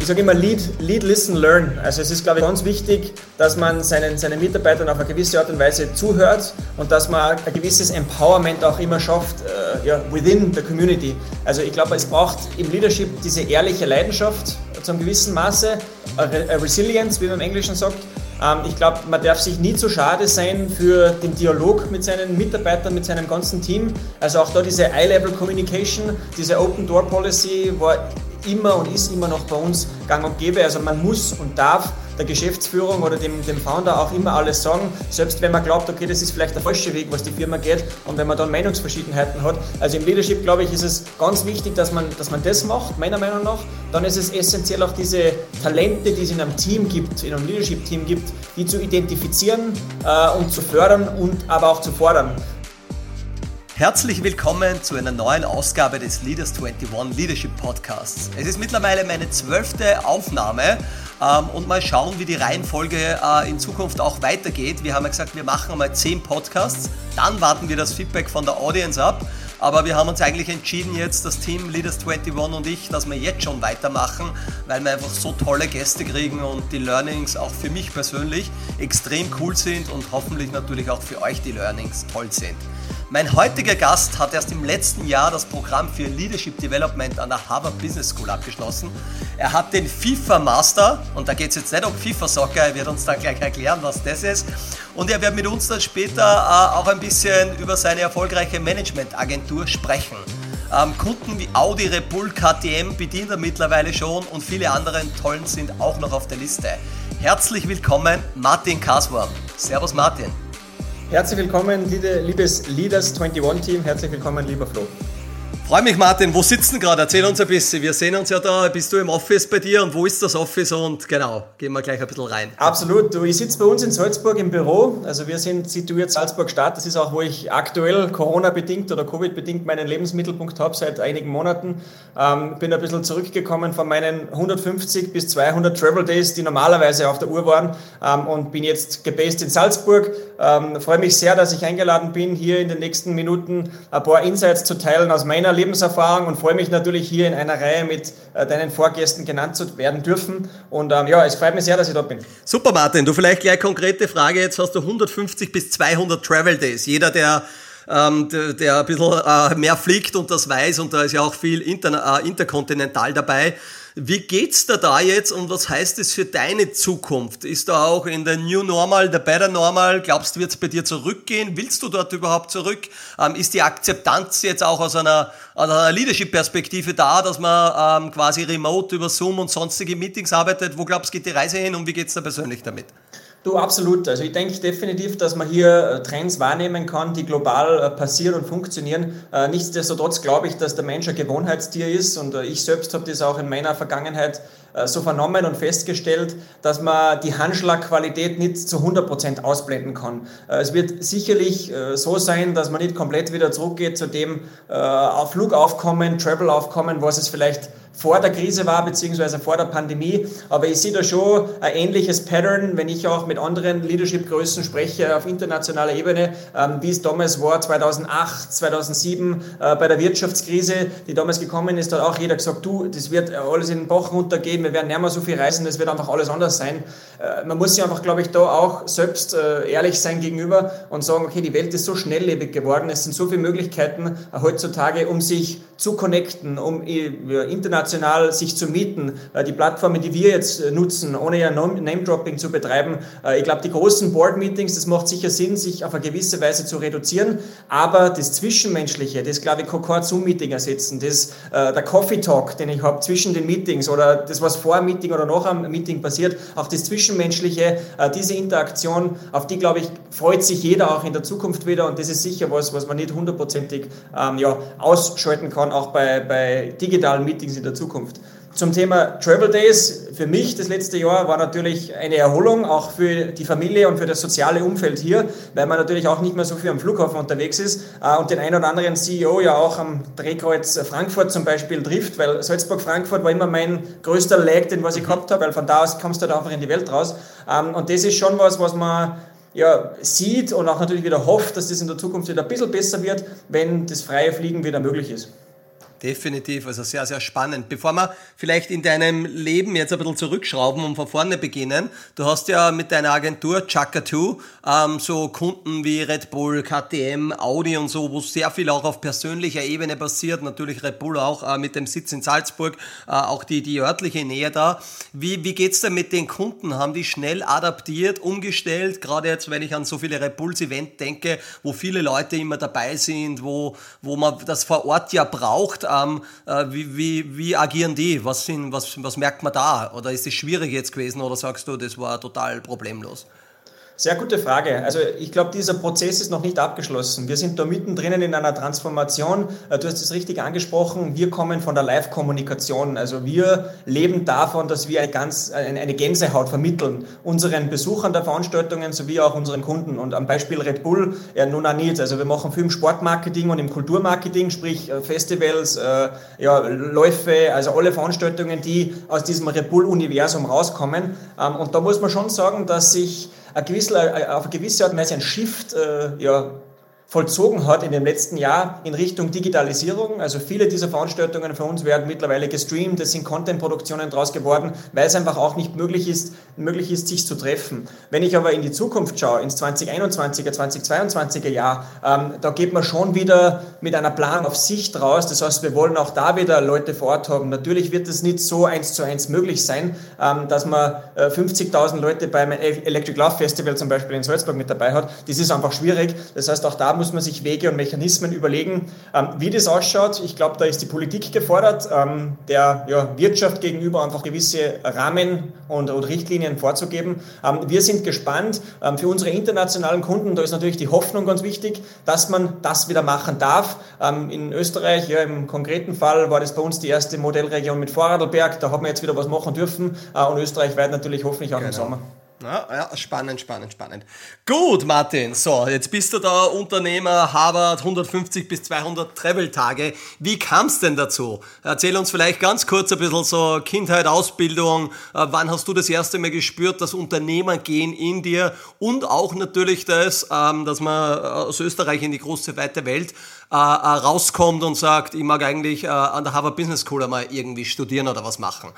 ich sage immer Lead, Lead, Listen, Learn. Also es ist, glaube ich, ganz wichtig, dass man seinen, seinen Mitarbeitern auf eine gewisse Art und Weise zuhört und dass man ein gewisses Empowerment auch immer schafft, äh, ja, within the community. Also ich glaube, es braucht im Leadership diese ehrliche Leidenschaft zu einem gewissen Maße, eine Resilience, wie man im Englischen sagt. Ähm, ich glaube, man darf sich nie zu schade sein für den Dialog mit seinen Mitarbeitern, mit seinem ganzen Team. Also auch da diese Eye-Level Communication, diese Open Door Policy war immer und ist immer noch bei uns gang und gäbe. Also man muss und darf der Geschäftsführung oder dem, dem Founder auch immer alles sagen, selbst wenn man glaubt, okay, das ist vielleicht der falsche Weg, was die Firma geht und wenn man dann Meinungsverschiedenheiten hat. Also im Leadership, glaube ich, ist es ganz wichtig, dass man, dass man das macht, meiner Meinung nach. Dann ist es essentiell auch diese Talente, die es in einem Team gibt, in einem Leadership-Team gibt, die zu identifizieren äh, und zu fördern und aber auch zu fordern. Herzlich willkommen zu einer neuen Ausgabe des Leaders 21 Leadership Podcasts. Es ist mittlerweile meine zwölfte Aufnahme ähm, und mal schauen, wie die Reihenfolge äh, in Zukunft auch weitergeht. Wir haben ja gesagt, wir machen einmal zehn Podcasts, dann warten wir das Feedback von der Audience ab. Aber wir haben uns eigentlich entschieden jetzt, das Team Leaders 21 und ich, dass wir jetzt schon weitermachen, weil wir einfach so tolle Gäste kriegen und die Learnings auch für mich persönlich extrem cool sind und hoffentlich natürlich auch für euch die Learnings toll sind. Mein heutiger Gast hat erst im letzten Jahr das Programm für Leadership Development an der Harvard Business School abgeschlossen. Er hat den FIFA Master und da geht es jetzt nicht um FIFA Soccer, er wird uns dann gleich erklären, was das ist. Und er wird mit uns dann später äh, auch ein bisschen über seine erfolgreiche Managementagentur sprechen. Ähm, Kunden wie Audi, Red Bull, KTM bedient er mittlerweile schon und viele andere tollen sind auch noch auf der Liste. Herzlich willkommen, Martin Kaswurm. Servus Martin. Herzlich willkommen, liebes Leaders 21 Team. Herzlich willkommen, lieber Flo. Freue mich, Martin. Wo sitzen gerade? Erzähl uns ein bisschen. Wir sehen uns ja da. Bist du im Office bei dir und wo ist das Office? Und genau, gehen wir gleich ein bisschen rein. Absolut. Du, ich sitze bei uns in Salzburg im Büro. Also wir sind situiert Salzburg-Stadt. Das ist auch, wo ich aktuell Corona-bedingt oder Covid-bedingt meinen Lebensmittelpunkt habe seit einigen Monaten. Ähm, bin ein bisschen zurückgekommen von meinen 150 bis 200 Travel Days, die normalerweise auf der Uhr waren ähm, und bin jetzt gebased in Salzburg. Ähm, freue mich sehr, dass ich eingeladen bin, hier in den nächsten Minuten ein paar Insights zu teilen aus meiner Lebenserfahrung und freue mich natürlich hier in einer Reihe mit äh, deinen Vorgästen genannt zu werden dürfen. Und ähm, ja, es freut mich sehr, dass ich dort bin. Super, Martin. Du vielleicht gleich konkrete Frage. Jetzt hast du 150 bis 200 Travel Days. Jeder, der ähm, der, der ein bisschen äh, mehr fliegt und das weiß und da ist ja auch viel inter, äh, interkontinental dabei. Wie geht's da da jetzt und was heißt es für deine Zukunft? Ist da auch in der New Normal, der Better Normal, glaubst du, wird es bei dir zurückgehen? Willst du dort überhaupt zurück? Ähm, ist die Akzeptanz jetzt auch aus einer, aus einer Leadership-Perspektive da, dass man ähm, quasi remote über Zoom und sonstige Meetings arbeitet? Wo glaubst du, geht die Reise hin und wie geht's da persönlich damit? Du, absolut. Also ich denke definitiv, dass man hier äh, Trends wahrnehmen kann, die global äh, passieren und funktionieren. Äh, nichtsdestotrotz glaube ich, dass der Mensch ein Gewohnheitstier ist und ich selbst habe das auch in meiner Vergangenheit so vernommen und festgestellt, dass man die Handschlagqualität nicht zu 100% ausblenden kann. Es wird sicherlich so sein, dass man nicht komplett wieder zurückgeht zu dem Flugaufkommen, Travel-Aufkommen, was es vielleicht vor der Krise war, beziehungsweise vor der Pandemie. Aber ich sehe da schon ein ähnliches Pattern, wenn ich auch mit anderen Leadership-Größen spreche auf internationaler Ebene, ähm, wie es damals war, 2008, 2007 äh, bei der Wirtschaftskrise, die damals gekommen ist, hat auch jeder gesagt, du, das wird alles in den Bach runtergehen, wir werden nicht mehr so viel reisen, das wird einfach alles anders sein. Äh, man muss sich einfach, glaube ich, da auch selbst äh, ehrlich sein gegenüber und sagen, okay, die Welt ist so schnelllebig geworden, es sind so viele Möglichkeiten heutzutage, um sich zu connecten, um international international sich zu mieten. Äh, die Plattformen, die wir jetzt äh, nutzen, ohne ja Name-Dropping zu betreiben, äh, ich glaube, die großen Board-Meetings, das macht sicher Sinn, sich auf eine gewisse Weise zu reduzieren, aber das Zwischenmenschliche, das glaube ich, Concord Zoom-Meeting ersetzen, das, der Coffee-Talk, den ich habe zwischen den Meetings oder das, was vor dem Meeting oder nach dem Meeting passiert, auch das Zwischenmenschliche, diese Interaktion, auf die, glaube ich, freut sich jeder auch in der Zukunft wieder und das ist sicher was, was man nicht hundertprozentig ähm, ja, ausschalten kann, auch bei, bei digitalen Meetings in der der Zukunft. Zum Thema Travel Days, für mich das letzte Jahr war natürlich eine Erholung, auch für die Familie und für das soziale Umfeld hier, weil man natürlich auch nicht mehr so viel am Flughafen unterwegs ist äh, und den einen oder anderen CEO ja auch am Drehkreuz Frankfurt zum Beispiel trifft, weil Salzburg-Frankfurt war immer mein größter Lag, den was ich gehabt habe, weil von da aus kommst du halt einfach in die Welt raus. Ähm, und das ist schon was, was man ja, sieht und auch natürlich wieder hofft, dass das in der Zukunft wieder ein bisschen besser wird, wenn das freie Fliegen wieder möglich ist. Definitiv, also sehr, sehr spannend. Bevor wir vielleicht in deinem Leben jetzt ein bisschen zurückschrauben und von vorne beginnen, du hast ja mit deiner Agentur Chaka 2 ähm, so Kunden wie Red Bull, KTM, Audi und so, wo sehr viel auch auf persönlicher Ebene passiert, natürlich Red Bull auch äh, mit dem Sitz in Salzburg, äh, auch die, die örtliche Nähe da. Wie, wie geht's denn mit den Kunden? Haben die schnell adaptiert, umgestellt? Gerade jetzt, wenn ich an so viele Red Bulls Event denke, wo viele Leute immer dabei sind, wo, wo man das vor Ort ja braucht, ähm, äh, wie, wie, wie agieren die? Was, sind, was, was merkt man da? Oder ist es schwierig jetzt gewesen oder sagst du, das war total problemlos? Sehr gute Frage. Also ich glaube, dieser Prozess ist noch nicht abgeschlossen. Wir sind da mittendrin in einer Transformation. Äh, du hast es richtig angesprochen. Wir kommen von der Live-Kommunikation. Also wir leben davon, dass wir eine, ganz, eine Gänsehaut vermitteln unseren Besuchern der Veranstaltungen sowie auch unseren Kunden. Und am Beispiel Red Bull, ja nun auch nicht. Also wir machen viel im Sportmarketing und im Kulturmarketing, sprich äh, Festivals, äh, ja, Läufe, also alle Veranstaltungen, die aus diesem Red Bull-Universum rauskommen. Ähm, und da muss man schon sagen, dass sich ein gewisser, auf eine gewisse Art und Weise ein Shift äh, ja, vollzogen hat in dem letzten Jahr in Richtung Digitalisierung. Also viele dieser Veranstaltungen von uns werden mittlerweile gestreamt, es sind Content-Produktionen daraus geworden, weil es einfach auch nicht möglich ist, möglich ist, sich zu treffen. Wenn ich aber in die Zukunft schaue, ins 2021er, 2022er Jahr, ähm, da geht man schon wieder mit einer Planung auf Sicht raus. Das heißt, wir wollen auch da wieder Leute vor Ort haben. Natürlich wird es nicht so eins zu eins möglich sein, ähm, dass man äh, 50.000 Leute beim Electric Love Festival zum Beispiel in Salzburg mit dabei hat. Das ist einfach schwierig. Das heißt, auch da muss man sich Wege und Mechanismen überlegen, ähm, wie das ausschaut. Ich glaube, da ist die Politik gefordert, ähm, der ja, Wirtschaft gegenüber einfach gewisse Rahmen und, und Richtlinien vorzugeben. Ähm, wir sind gespannt. für unsere internationalen Kunden, da ist natürlich die Hoffnung ganz wichtig, dass man das wieder machen darf. in Österreich, ja, im konkreten Fall war das bei uns die erste Modellregion mit Vorarlberg. Da haben wir jetzt wieder was machen dürfen äh, und Österreich weit natürlich hoffentlich auch genau. im Sommer. Ja, ja, spannend, spannend, spannend. Gut, Martin, so, jetzt bist du da Unternehmer, Harvard, 150 bis 200 Travel-Tage. Wie kam es denn dazu? Erzähl uns vielleicht ganz kurz ein bisschen so Kindheit, Ausbildung. Äh, wann hast du das erste Mal gespürt, das Unternehmergehen in dir und auch natürlich das, ähm, dass man äh, aus Österreich in die große, weite Welt äh, rauskommt und sagt, ich mag eigentlich an der Harvard Business School einmal irgendwie studieren oder was machen?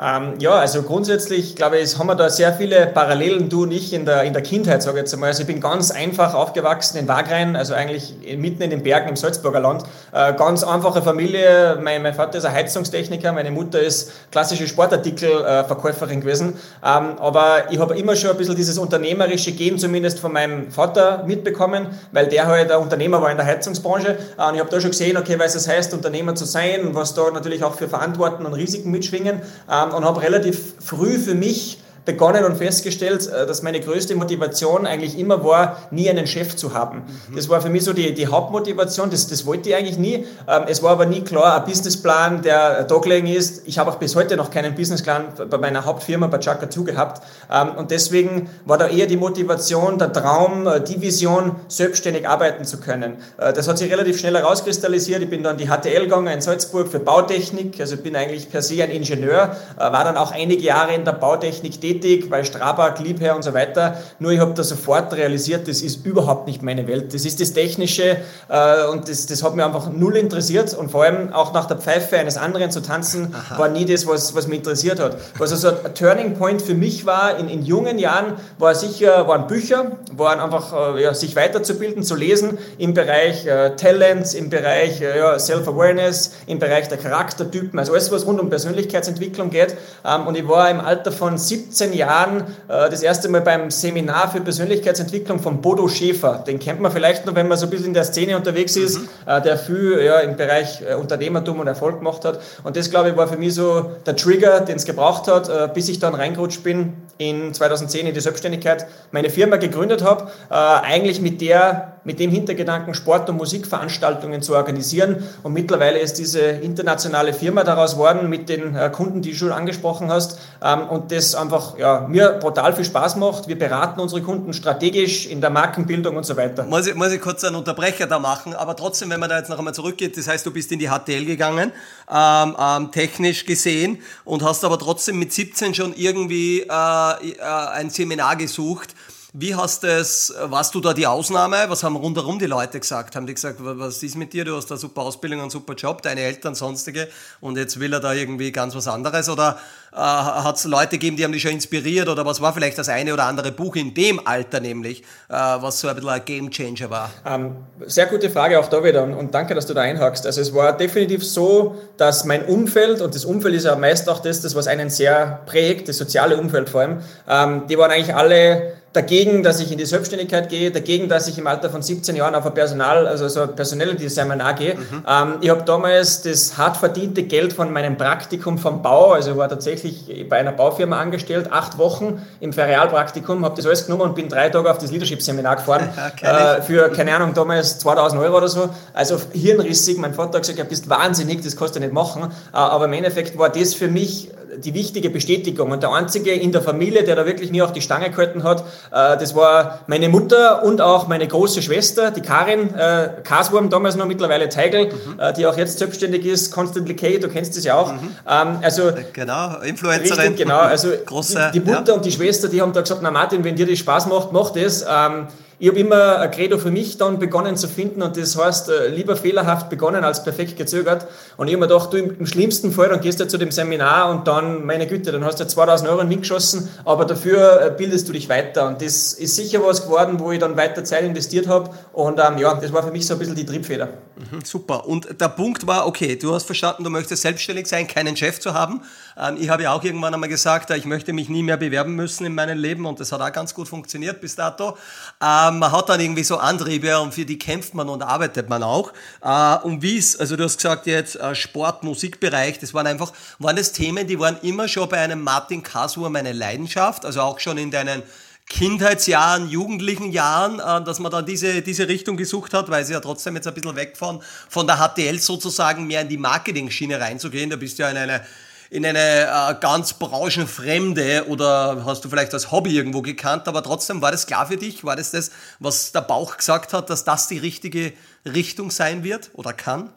Ähm, ja, also grundsätzlich, glaube ich, haben wir da sehr viele Parallelen, du und ich, in der, in der Kindheit, sage ich jetzt einmal. Also ich bin ganz einfach aufgewachsen in Wagrein, also eigentlich mitten in den Bergen im Salzburger Land. Äh, ganz einfache Familie. Mein, mein, Vater ist ein Heizungstechniker, meine Mutter ist klassische Sportartikelverkäuferin gewesen. Ähm, aber ich habe immer schon ein bisschen dieses unternehmerische Gen zumindest von meinem Vater mitbekommen, weil der halt ein Unternehmer war in der Heizungsbranche. Äh, und ich habe da schon gesehen, okay, was es heißt, Unternehmer zu sein was da natürlich auch für Verantwortung und Risiken mitschwingen. Ähm, und habe relativ früh für mich begonnen und festgestellt, äh, dass meine größte Motivation eigentlich immer war, nie einen Chef zu haben. Mhm. Das war für mich so die, die Hauptmotivation, das, das wollte ich eigentlich nie. Ähm, es war aber nie klar, ein Businessplan, der Dogleg ist. Ich habe auch bis heute noch keinen Businessplan bei meiner Hauptfirma, bei Chaka 2 gehabt. Ähm, und deswegen war da eher die Motivation, der Traum, äh, die Vision, selbstständig arbeiten zu können. Äh, das hat sich relativ schnell herauskristallisiert. Ich bin dann die HTL gegangen in Salzburg für Bautechnik, also bin eigentlich per se ein Ingenieur, war dann auch einige Jahre in der Bautechnik tätig tätig, bei Strabag, Liebherr und so weiter. Nur ich habe da sofort realisiert, das ist überhaupt nicht meine Welt. Das ist das Technische äh, und das, das hat mich einfach null interessiert und vor allem auch nach der Pfeife eines anderen zu tanzen, Aha. war nie das, was, was mich interessiert hat. Was also ein Turning Point für mich war in, in jungen Jahren, war sicher, waren Bücher, waren einfach äh, ja, sich weiterzubilden, zu lesen im Bereich äh, Talents, im Bereich äh, ja, Self-Awareness, im Bereich der Charaktertypen, also alles, was rund um Persönlichkeitsentwicklung geht. Ähm, und ich war im Alter von 17 15 Jahren äh, das erste Mal beim Seminar für Persönlichkeitsentwicklung von Bodo Schäfer. Den kennt man vielleicht noch, wenn man so ein bisschen in der Szene unterwegs ist, mhm. äh, der viel ja, im Bereich äh, Unternehmertum und Erfolg gemacht hat. Und das, glaube ich, war für mich so der Trigger, den es gebraucht hat, äh, bis ich dann reingerutscht bin in 2010 in die Selbstständigkeit, meine Firma gegründet habe, äh, eigentlich mit der mit dem Hintergedanken, Sport- und Musikveranstaltungen zu organisieren. Und mittlerweile ist diese internationale Firma daraus geworden mit den äh, Kunden, die du schon angesprochen hast. Ähm, und das einfach ja, mir brutal viel Spaß macht. Wir beraten unsere Kunden strategisch in der Markenbildung und so weiter. Muss ich, muss ich kurz einen Unterbrecher da machen, aber trotzdem, wenn man da jetzt noch einmal zurückgeht, das heißt, du bist in die HTL gegangen, ähm, ähm, technisch gesehen, und hast aber trotzdem mit 17 schon irgendwie äh, äh, ein Seminar gesucht Wie hast es, warst du da die Ausnahme? Was haben rundherum die Leute gesagt? Haben die gesagt, was ist mit dir? Du hast eine super Ausbildung, einen super Job, deine Eltern, sonstige und jetzt will er da irgendwie ganz was anderes? Oder äh, hat es Leute gegeben, die haben dich schon inspiriert? Oder was war vielleicht das eine oder andere Buch in dem Alter nämlich, äh, was so ein bisschen ein Game Changer war? Ähm, sehr gute Frage auch da wieder und, und danke, dass du da einhakst. Also es war definitiv so, dass mein Umfeld, und das Umfeld ist ja meist auch das, das was einen sehr prägt, das soziale Umfeld vor allem, ähm, die waren eigentlich alle dagegen, dass ich in die Selbstständigkeit gehe, dagegen, dass ich im Alter von 17 Jahren auf ein Personal, also so ein Personality-Seminar gehe. Mhm. Ähm, ich habe damals das hart verdiente Geld von meinem Praktikum vom Bau, also war tatsächlich bei einer Baufirma angestellt, acht Wochen im Ferialpraktikum, habe das alles genommen und bin drei Tage auf das Leadership-Seminar gefahren äh, für, keine Ahnung, damals 2000 Euro oder so. Also hirnrissig. Mein Vater hat gesagt, du bist wahnsinnig, das kannst du nicht machen. Äh, aber im Endeffekt war das für mich die wichtige Bestätigung. Und der einzige in der Familie, der da wirklich mir auf die Stange gehalten hat, äh, das war meine Mutter und auch meine große Schwester, die Karin äh, Kaswurm, damals noch mittlerweile Teigl, mhm. äh, die auch jetzt selbstständig ist, Constantly K, du kennst das ja auch. Mhm. Ähm, also, genau, Influencerin. Richtig, genau. Also Große, die, die Mutter ja. und die Schwester, die haben da gesagt, na Martin, wenn dir das Spaß macht, mach das. Ähm, ich habe immer ein Credo für mich dann begonnen zu finden und das heißt, äh, lieber fehlerhaft begonnen als perfekt gezögert. Und ich habe mir gedacht, du im schlimmsten Fall, dann gehst du zu dem Seminar und dann, meine Güte, dann hast du 2000 Euro in den geschossen, aber dafür äh, bildest du dich weiter. Und das ist sicher was geworden, wo ich dann weiter Zeit investiert habe. Und ähm, ja, das war für mich so ein bisschen die Triebfeder. Mhm, super. Und der Punkt war, okay, du hast verstanden, du möchtest selbstständig sein, keinen Chef zu haben. Ähm, ich habe ja auch irgendwann einmal gesagt, ich möchte mich nie mehr bewerben müssen in meinem Leben und das hat auch ganz gut funktioniert bis dato. Ähm, äh, man hat dann irgendwie so Antriebe und für die kämpft man und arbeitet man auch. Äh, und wie es, also du hast gesagt jetzt äh, Sport, Musikbereich, das waren einfach, waren das Themen, die waren immer schon bei einem Martin Kasur meine Leidenschaft, also auch schon in deinen Kindheitsjahren, jugendlichen Jahren, äh, dass man dann diese, diese Richtung gesucht hat, weil sie ja trotzdem jetzt ein bisschen weg von, von der HTL sozusagen mehr in die Marketing-Schiene reinzugehen. Da bist du ja in eine in eine äh, ganz branchenfremde oder hast du vielleicht als Hobby irgendwo gekannt, aber trotzdem war das klar für dich? War das das, was der Bauch gesagt hat, dass das die richtige Richtung sein wird oder kann?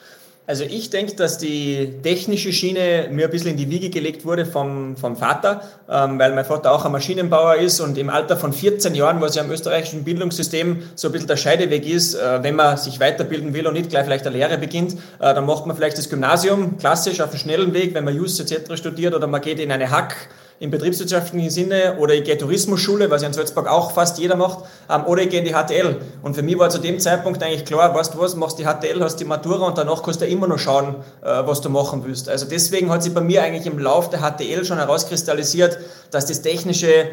Also ich denke, dass die technische Schiene mir ein bisschen in die Wiege gelegt wurde vom, vom Vater, ähm, weil mein Vater auch ein Maschinenbauer ist und im Alter von 14 Jahren, was ja im österreichischen Bildungssystem so ein bisschen der Scheideweg ist, äh, wenn man sich weiterbilden will und nicht gleich vielleicht eine Lehre beginnt, äh, dann macht man vielleicht das Gymnasium klassisch auf einem schnellen Weg, wenn man Just etc. studiert oder man geht in eine Hack im betriebswirtschaftlichen Sinne oder ich gehe Tourismusschule, was ja in Salzburg auch fast jeder macht, ähm, oder ich gehe in die HTL. Und für mich war zu dem Zeitpunkt eigentlich klar, weißt du was, machst die HTL, hast die Matura und danach kannst du immer noch schauen, äh, was du machen willst. Also deswegen hat sich bei mir eigentlich im Lauf der HTL schon herauskristallisiert, dass das technische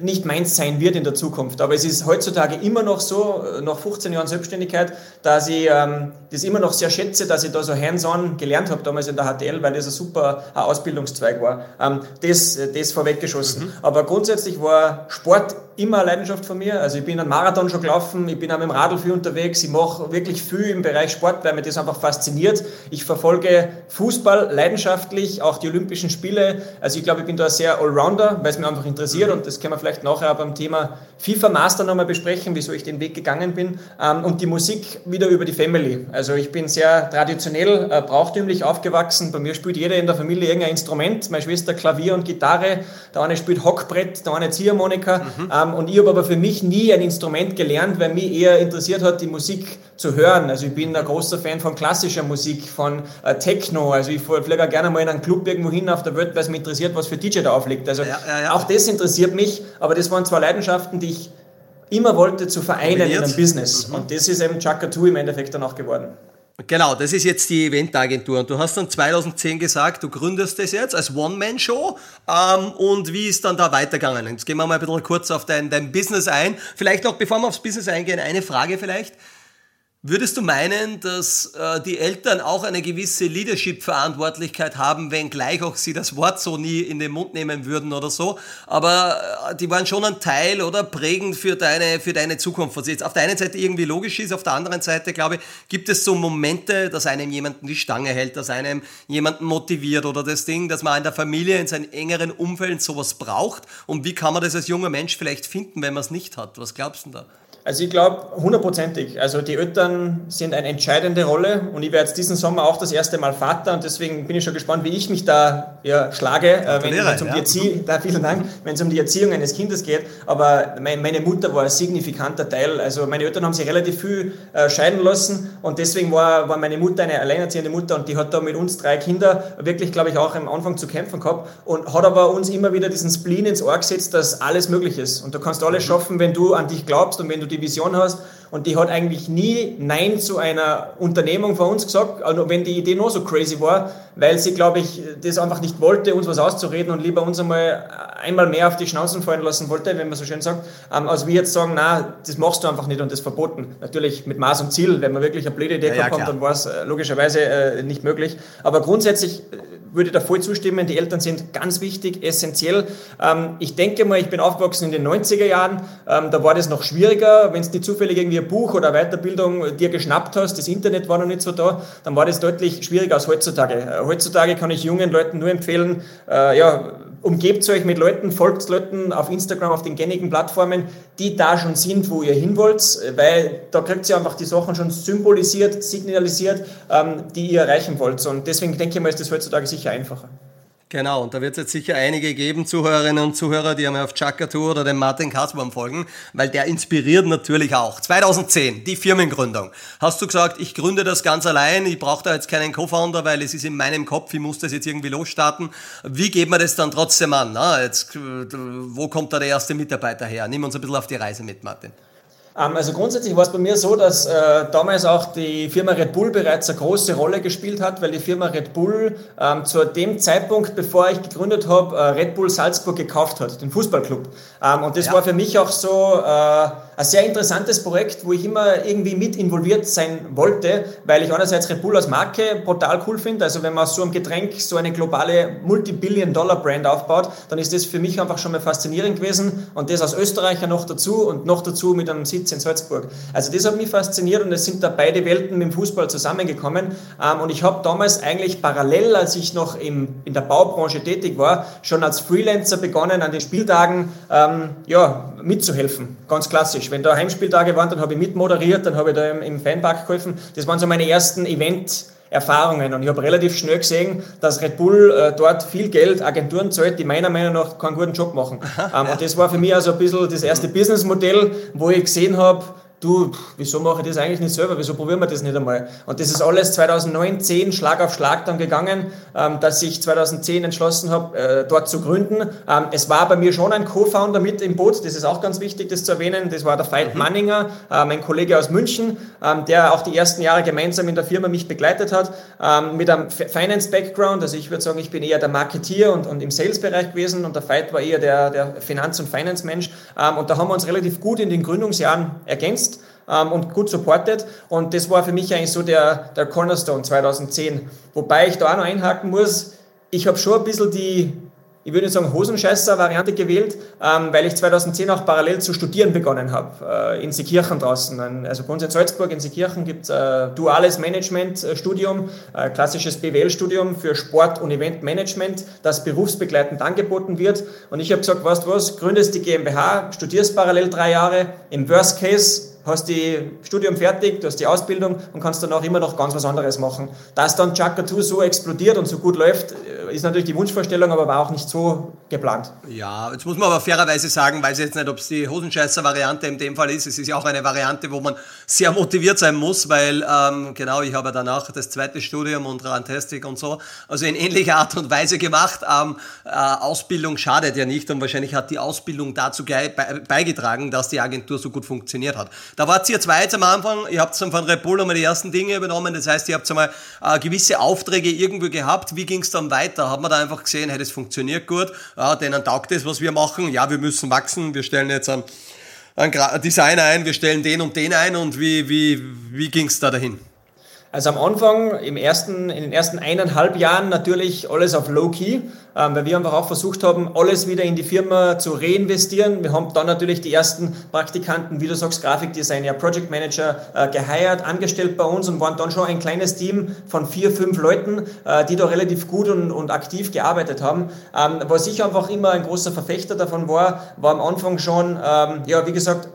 nicht meins sein wird in der Zukunft. Aber es ist heutzutage immer noch so, äh, nach 15 Jahren Selbstständigkeit, dass ich ähm, das immer noch sehr schätze, dass ich da so hands-on gelernt habe damals in der HTL, weil das ein super ein Ausbildungszweig war. Ähm, das, das vorweggeschossen. Mhm. Aber grundsätzlich war Sport immer eine Leidenschaft von mir. Also ich bin einen Marathon schon gelaufen, ich bin auch mit dem Radl viel unterwegs, ich mache wirklich viel im Bereich Sport, weil mich das einfach fasziniert. Ich verfolge Fußball leidenschaftlich, auch die Olympischen Spiele. Also ich glaube, ich bin da sehr Allrounder, weil es mich einfach interessiert mhm. und das können wir vielleicht nachher beim Thema FIFA Master nochmal besprechen, wieso ich den Weg gegangen bin. Ähm, und die Musik wieder über die Family. Also ich bin sehr traditionell, äh, brauchtümlich aufgewachsen. Bei mir spielt jeder in der Familie irgendein Instrument. Meine Schwester Klavier und Gitarre, der eine spielt Hockbrett, der eine Ziehharmonika. Mhm. Und ich habe aber für mich nie ein Instrument gelernt, weil mich eher interessiert hat, die Musik zu hören. Also ich bin ein großer Fan von klassischer Musik, von äh, Techno. Also ich fliege gerne mal in einen Club irgendwo hin auf der Welt, weil es mich interessiert, was für DJ da auflegt. Also ja, ja, ja. auch das interessiert mich, aber das waren zwei Leidenschaften, die ich immer wollte zu vereinen in einem Business. Mhm. Und das ist eben Chaka 2 im Endeffekt dann auch geworden. Genau, das ist jetzt die Eventagentur. Und du hast dann 2010 gesagt, du gründest das jetzt als One-Man-Show. Ähm, und wie ist dann da weitergegangen? Jetzt gehen wir mal ein bisschen kurz auf dein, dein Business ein. Vielleicht noch, bevor wir aufs Business eingehen, eine Frage vielleicht. Würdest du meinen, dass äh, die Eltern auch eine gewisse Leadership-Verantwortlichkeit haben, wenngleich auch sie das Wort so nie in den Mund nehmen würden oder so, aber äh, die waren schon ein Teil oder prägend für deine, für deine Zukunft, was jetzt auf der einen Seite irgendwie logisch ist, auf der anderen Seite, glaube ich, gibt es so Momente, dass einem jemanden die Stange hält, dass einem jemanden motiviert oder das Ding, dass man in der Familie, in seinem engeren Umfeld sowas braucht und wie kann man das als junger Mensch vielleicht finden, wenn man es nicht hat? Was glaubst du da? Also ich glaube hundertprozentig. Also die Eltern sind eine entscheidende Rolle und ich werde jetzt diesen Sommer auch das erste Mal Vater und deswegen bin ich schon gespannt, wie ich mich da ja, schlage, äh, wenn es um ja. die Erziehung, da, vielen Dank, wenn es um die Erziehung eines Kindes geht. Aber mein, meine Mutter war ein signifikanter Teil. Also meine Eltern haben sich relativ viel äh, scheiden lassen und deswegen war, war meine Mutter eine alleinerziehende Mutter und die hat da mit uns drei Kindern wirklich, glaube ich, auch am Anfang zu kämpfen gehabt und hat aber uns immer wieder diesen Spleen ins Ohr gesetzt, dass alles möglich ist und du kannst alles mhm. schaffen, wenn du an dich glaubst und wenn du die Vision hast und die hat eigentlich nie Nein zu einer Unternehmung von uns gesagt, wenn die Idee nur so crazy war, weil sie, glaube ich, das einfach nicht wollte, uns was auszureden und lieber uns einmal einmal mehr auf die Schnauzen fallen lassen wollte, wenn man so schön sagt, ähm, als wir jetzt sagen, na, das machst du einfach nicht und das verboten. Natürlich mit Maß und Ziel, wenn man wirklich eine blöde Idee ja, ja, kommt, dann war es äh, logischerweise äh, nicht möglich. Aber grundsätzlich äh, würde ich da voll zustimmen. Die Eltern sind ganz wichtig, essentiell. Ähm, ich denke mal, ich bin aufgewachsen in den 90er Jahren. Ähm, da war das noch schwieriger. Wenn es nicht zufällig irgendwie ein Buch oder Weiterbildung dir geschnappt hast, das Internet war noch nicht so da, dann war das deutlich schwieriger als heutzutage. Äh, heutzutage kann ich jungen Leuten nur empfehlen, äh, ja, umgebt euch mit Leuten, folgt Leuten auf Instagram, auf den gängigen Plattformen, die da schon sind, wo ihr hin wollt, weil da kriegt ihr einfach die Sachen schon symbolisiert, signalisiert, ähm, die ihr erreichen wollt. Und deswegen denke ich mal, ist das heutzutage sicher einfacher. Genau, und da wird es jetzt sicher einige geben, Zuhörerinnen und Zuhörer, die einmal auf Chaka Tour oder dem Martin Kasbaum folgen, weil der inspiriert natürlich auch. 2010, die Firmengründung. Hast du gesagt, ich gründe das ganz allein, ich brauche da jetzt keinen Co-Founder, weil es ist in meinem Kopf, ich muss das jetzt irgendwie losstarten. Wie geht man das dann trotzdem an? Na, jetzt, wo kommt da der erste Mitarbeiter her? Nimm uns ein bisschen auf die Reise mit, Martin. Ähm, also grundsätzlich war es bei mir so, dass äh, damals auch die Firma Red Bull bereits eine große Rolle gespielt hat, weil die Firma Red Bull ähm, zu dem Zeitpunkt, bevor ich gegründet habe, äh, Red Bull Salzburg gekauft hat, den Fußballclub. Ähm, und das ja. war für mich auch so äh, ein sehr interessantes Projekt, wo ich immer irgendwie mit involviert sein wollte, weil ich einerseits Red Bull als Marke brutal cool finde. Also wenn man aus so einem Getränk so eine globale Multi-Billion-Dollar-Brand aufbaut, dann ist das für mich einfach schon mal faszinierend gewesen. Und das als Österreicher noch dazu und noch dazu mit einem Sitz in Salzburg. Also das hat mich fasziniert und es sind da beide Welten mit dem Fußball zusammengekommen. Ähm, und ich habe damals eigentlich parallel, als ich noch in der Baubranche tätig war, schon als Freelancer begonnen, an den Spieltagen ähm, ja, mitzuhelfen. Ganz klassisch. Wenn da Heimspieltage waren, dann habe ich mitmoderiert, dann habe ich da im, im Fanpark geholfen. Das waren so meine ersten Event- Erfahrungen. Und ich habe relativ schnell gesehen, dass Red Bull äh, dort viel Geld Agenturen zahlt, die meiner Meinung nach keinen guten Job machen. ähm, und das war für mich also ein bisschen das erste Businessmodell, wo ich gesehen habe, du, wieso mache ich das eigentlich nicht selber, wieso probieren wir das nicht einmal? Und das ist alles 2009, 10 Schlag auf Schlag dann gegangen, ähm, dass ich 2010 entschlossen habe, äh, dort zu gründen. Ähm, es war bei mir schon ein Co-Founder mit im Boot, das ist auch ganz wichtig, das zu erwähnen, das war der Veit mhm. Manninger, äh, mein Kollege aus München, ähm, der auch die ersten Jahre gemeinsam in der Firma mich begleitet hat, mit einem Finance-Background, also ich würde sagen, ich bin eher der Marketier und, und im Sales-Bereich gewesen und der Veit war eher der, der Finanz- und Finance-Mensch und da haben wir uns relativ gut in den Gründungsjahren ergänzt ähm, und gut supportet. Und das war für mich eigentlich so der, der Cornerstone 2010. Wobei ich da auch noch einhaken muss, ich habe schon ein bisschen die ich würde nicht sagen Hosenscheißer-Variante gewählt, ähm, weil ich 2010 auch parallel zu studieren begonnen habe, äh, in Seekirchen draußen. Also bei uns in Salzburg in Seekirchen gibt es ein duales Management-Studium, ein klassisches BWL-Studium für Sport- und Eventmanagement, das berufsbegleitend angeboten wird. Und ich habe gesagt, weißt du was, gründest die GmbH, studierst parallel drei Jahre, im Worst Case hast die Studium fertig, du hast die Ausbildung und kannst dann auch immer noch ganz was anderes machen. Dass dann Chaka 2 so explodiert und so gut läuft, äh, ist natürlich die Wunschvorstellung, aber war auch nicht so geplant. Ja, jetzt muss man aber fairerweise sagen, weiß ich jetzt nicht, ob es die Hosenscheißer-Variante in dem Fall ist. Es ist ja auch eine Variante, wo man sehr motiviert sein muss, weil ähm, genau, ich habe danach das zweite Studium und Rantastic und so, also in ähnlicher Art und Weise gemacht. Ähm, äh, Ausbildung schadet ja nicht und wahrscheinlich hat die Ausbildung dazu beigetragen, dass die Agentur so gut funktioniert hat. Da wart ihr zwei jetzt am Anfang, ihr habt von Red Bull einmal die ersten Dinge übernommen, das heißt, ihr habt einmal äh, gewisse Aufträge irgendwo gehabt. Wie ging es dann weiter? Hat man da einfach gesehen, hey, das funktioniert gut, ja, denen taugt das, was wir machen, ja, wir müssen wachsen, wir stellen jetzt einen, einen Designer ein, wir stellen den und den ein und wie, wie, wie ging es da dahin? Also am Anfang, im ersten, in den ersten eineinhalb Jahren natürlich alles auf Low-Key, ähm, weil wir einfach auch versucht haben, alles wieder in die Firma zu reinvestieren. Wir haben dann natürlich die ersten Praktikanten, wie du sagst, Grafikdesigner, Project Manager äh, geheiert, angestellt bei uns und waren dann schon ein kleines Team von vier, fünf Leuten, äh, die da relativ gut und, und aktiv gearbeitet haben. Ähm, was ich einfach immer ein großer Verfechter davon war, war am Anfang schon, ähm, ja, wie gesagt,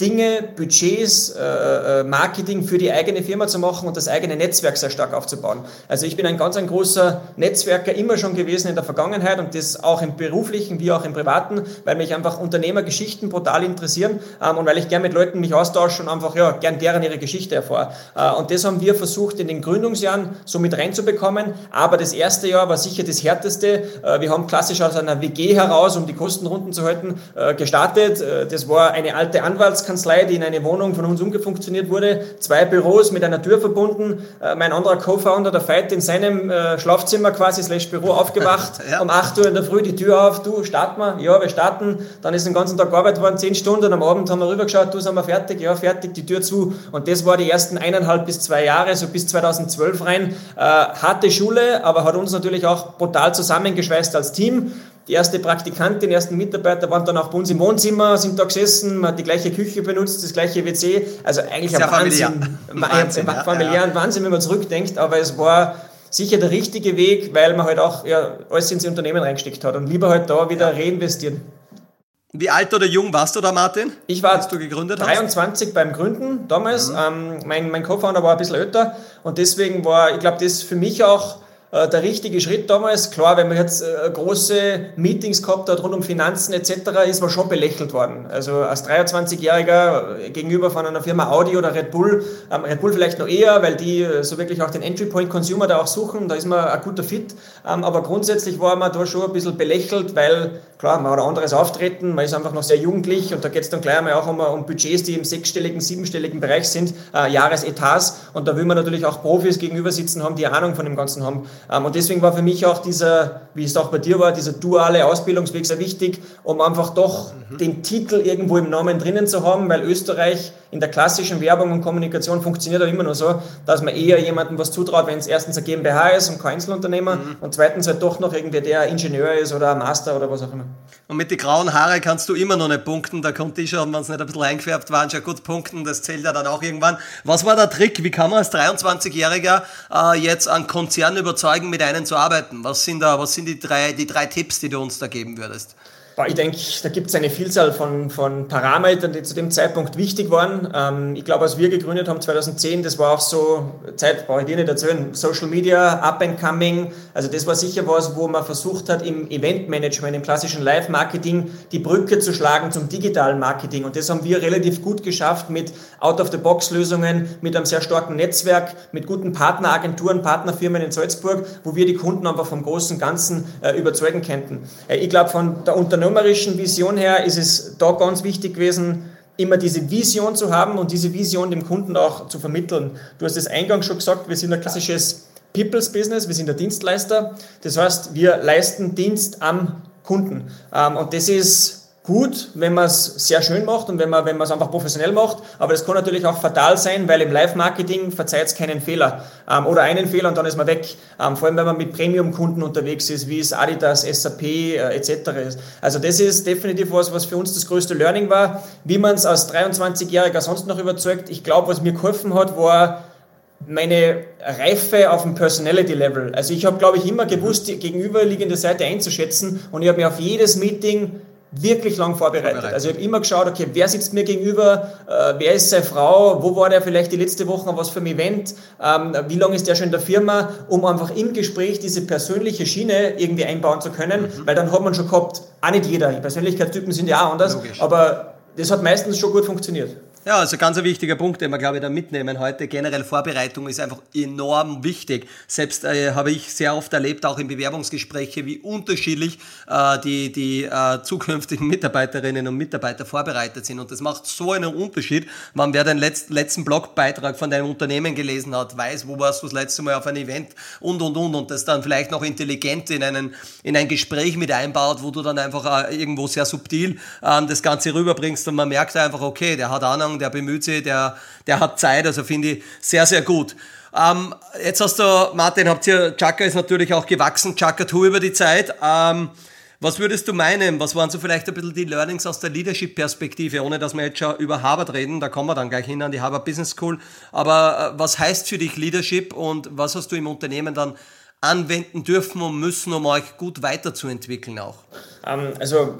Dinge, Budgets, äh, äh, Marketing für die eigene Firma zu machen und das eigene Netzwerk sehr stark aufzubauen. Also ich bin ein ganz ein großer Netzwerker immer schon gewesen in der Vergangenheit und das auch im beruflichen wie auch im privaten, weil mich einfach Unternehmergeschichten brutal interessieren ähm, und weil ich gern mit Leuten mich austausche und einfach ja, gern deren ihre Geschichte erfahre. Äh, und das haben wir versucht in den Gründungsjahren so mit reinzubekommen, aber das erste Jahr war sicher das härteste. Äh, wir haben klassisch aus einer WG heraus, um die Kosten runden zu halten, äh, gestartet. Äh, das war eine alte Anwalts Anwaltskanzlei, die in eine Wohnung von uns umgefunktioniert wurde, zwei Büros mit einer Tür verbunden. Äh, mein anderer Co-Founder, der Veit, in seinem äh, Schlafzimmer quasi slash Büro aufgewacht, ja. um 8 Uhr in der Früh die Tür auf, du, starten wir? Ja, wir starten. Dann ist den ganzen Tag gearbeitet worden, 10 Stunden, am Abend haben wir rübergeschaut, du, sind wir fertig? Ja, fertig, die Tür zu. Und das war die ersten eineinhalb bis zwei Jahre, so bis 2012 rein. Äh, harte Schule, aber hat uns natürlich auch brutal zusammengeschweißt als Team. Die erste Praktikantin, die ersten Mitarbeiter waren dann auch bei uns im Wohnzimmer, sind da gesessen, man hat die gleiche Küche benutzt, das gleiche WC. Also eigentlich Sehr ein Wahnsinn, Wahnsinn, ja, familiär ja. Wahnsinn, wenn man zurückdenkt, aber es war sicher der richtige Weg, weil man halt auch ja, alles ins Unternehmen reingesteckt hat und lieber halt da wieder ja. reinvestieren. Wie alt oder jung warst du da, Martin? Ich war du gegründet 23 hast? beim Gründen damals. Mhm. Ähm, mein mein Co-Founder war ein bisschen älter und deswegen war, ich glaube, das für mich auch äh, der richtige Schritt damals. Klar, wenn man jetzt äh, große Meetings gehabt hat rund um Finanzen etc., ist man schon belächelt worden. Also als 23-Jähriger äh, gegenüber von einer Firma Audi oder Red Bull, ähm, Red Bull vielleicht noch eher, weil die so wirklich auch den Entry Point Consumer da auch suchen, da ist man ein guter Fit. Ähm, aber grundsätzlich war man da schon ein bisschen belächelt, weil klar, man hat ein anderes Auftreten, man ist einfach noch sehr jugendlich und da geht es dann gleich einmal auch um, um, Budgets, die im sechsstelligen, siebenstelligen Bereich sind, äh, Jahresetats und da will man natürlich auch Profis gegenüber sitzen haben, die Ahnung von dem Ganzen haben. Ähm, und deswegen war für mich auch dieser, wie es auch bei dir war, dieser duale Ausbildungsweg sehr wichtig, um einfach doch mhm. den Titel irgendwo im Namen drinnen zu haben, weil Österreich in der klassischen Werbung und Kommunikation funktioniert auch immer nur so, dass man eher jemandem was zutraut, wenn es erstens ein GmbH ist und kein Einzelunternehmer mhm. und zweitens halt doch noch irgendwie der Ingenieur ist oder ein Master oder was auch immer. Und mit den grauen Haare kannst du immer noch nicht punkten, da konnte ich schon, wenn es nicht ein bisschen eingefärbt waren, schon gut punkten, das zählt ja dann auch irgendwann. Was war der Trick? Wie kann man als 23-Jähriger äh, jetzt einen Konzern überzeugen, mit einem zu arbeiten? Was sind da, was sind die drei, die drei Tipps, die du uns da geben würdest? Ich denke, da gibt es eine Vielzahl von, von Parametern, die zu dem Zeitpunkt wichtig waren. Ähm, ich glaube, als wir gegründet haben 2010, das war auch so, Zeit brauche ich dir nicht erzählen, Social Media, Up and Coming. Also das war sicher was, wo man versucht hat, im Eventmanagement, im klassischen Live-Marketing die Brücke zu schlagen zum digitalen Marketing. Und das haben wir relativ gut geschafft mit Out-of-the-Box-Lösungen, mit einem sehr starken Netzwerk, mit guten Partneragenturen, Partnerfirmen in Salzburg, wo wir die Kunden einfach vom großen Ganzen äh, überzeugen könnten. Äh, ich glaube, von der Unternehmung unternehmerischen Vision her ist es da ganz wichtig gewesen, immer diese Vision zu haben und diese Vision dem Kunden auch zu vermitteln. Du hast es eingangs schon gesagt, wir sind ein klassisches People's Business, wir sind der Dienstleister. Das heißt, wir leisten Dienst am Kunden. Ähm, und das ist gut, wenn man es sehr schön macht und wenn man wenn es einfach professionell macht, aber das kann natürlich auch fatal sein, weil im Live-Marketing verzeiht es keinen Fehler ähm, oder einen Fehler und dann ist man weg. Ähm, vor allem, wenn man mit Premium-Kunden unterwegs ist, wie es Adidas, SAP äh, etc. ist. Also das ist definitiv was, was für uns das größte Learning war. Wie man es als 23-Jähriger sonst noch überzeugt, ich glaube, was mir geholfen hat, war meine Reife auf dem Personality-Level. Also ich habe, glaube ich, immer gewusst, die gegenüberliegende Seite einzuschätzen und ich habe mir auf jedes Meeting wirklich lang vorbereitet. Also ich habe immer geschaut, okay, wer sitzt mir gegenüber, äh, wer ist seine Frau, wo war der vielleicht die letzte Woche, was für ein Event, ähm, wie lange ist der schon in der Firma, um einfach im Gespräch diese persönliche Schiene irgendwie einbauen zu können, mhm. weil dann hat man schon gehabt, auch nicht jeder, die Persönlichkeitstypen sind ja auch anders, Logisch. aber das hat meistens schon gut funktioniert. Ja, also ganz ein wichtiger Punkt, den wir, glaube ich, da mitnehmen heute. Generell Vorbereitung ist einfach enorm wichtig. Selbst äh, habe ich sehr oft erlebt, auch in Bewerbungsgesprächen, wie unterschiedlich äh, die, die äh, zukünftigen Mitarbeiterinnen und Mitarbeiter vorbereitet sind. Und das macht so einen Unterschied. Man, wer den letzt, letzten Blogbeitrag von deinem Unternehmen gelesen hat, weiß, wo warst du das letzte Mal auf ein Event und, und, und. Und das dann vielleicht noch intelligent in, einen, in ein Gespräch mit einbaut, wo du dann einfach äh, irgendwo sehr subtil ähm, das Ganze rüberbringst und man merkt einfach, okay, der hat Ahnung, der bemüht sich, der, der hat Zeit, also finde ich sehr, sehr gut. Ähm, jetzt hast du, Martin, habt ihr, Chaka ist natürlich auch gewachsen, Chaka Tour über die Zeit. Ähm, was würdest du meinen? Was waren so vielleicht ein bisschen die Learnings aus der Leadership-Perspektive, ohne dass wir jetzt schon über Harvard reden? Da kommen wir dann gleich hin an die Harvard Business School. Aber äh, was heißt für dich Leadership und was hast du im Unternehmen dann anwenden dürfen und müssen, um euch gut weiterzuentwickeln auch? Ähm, also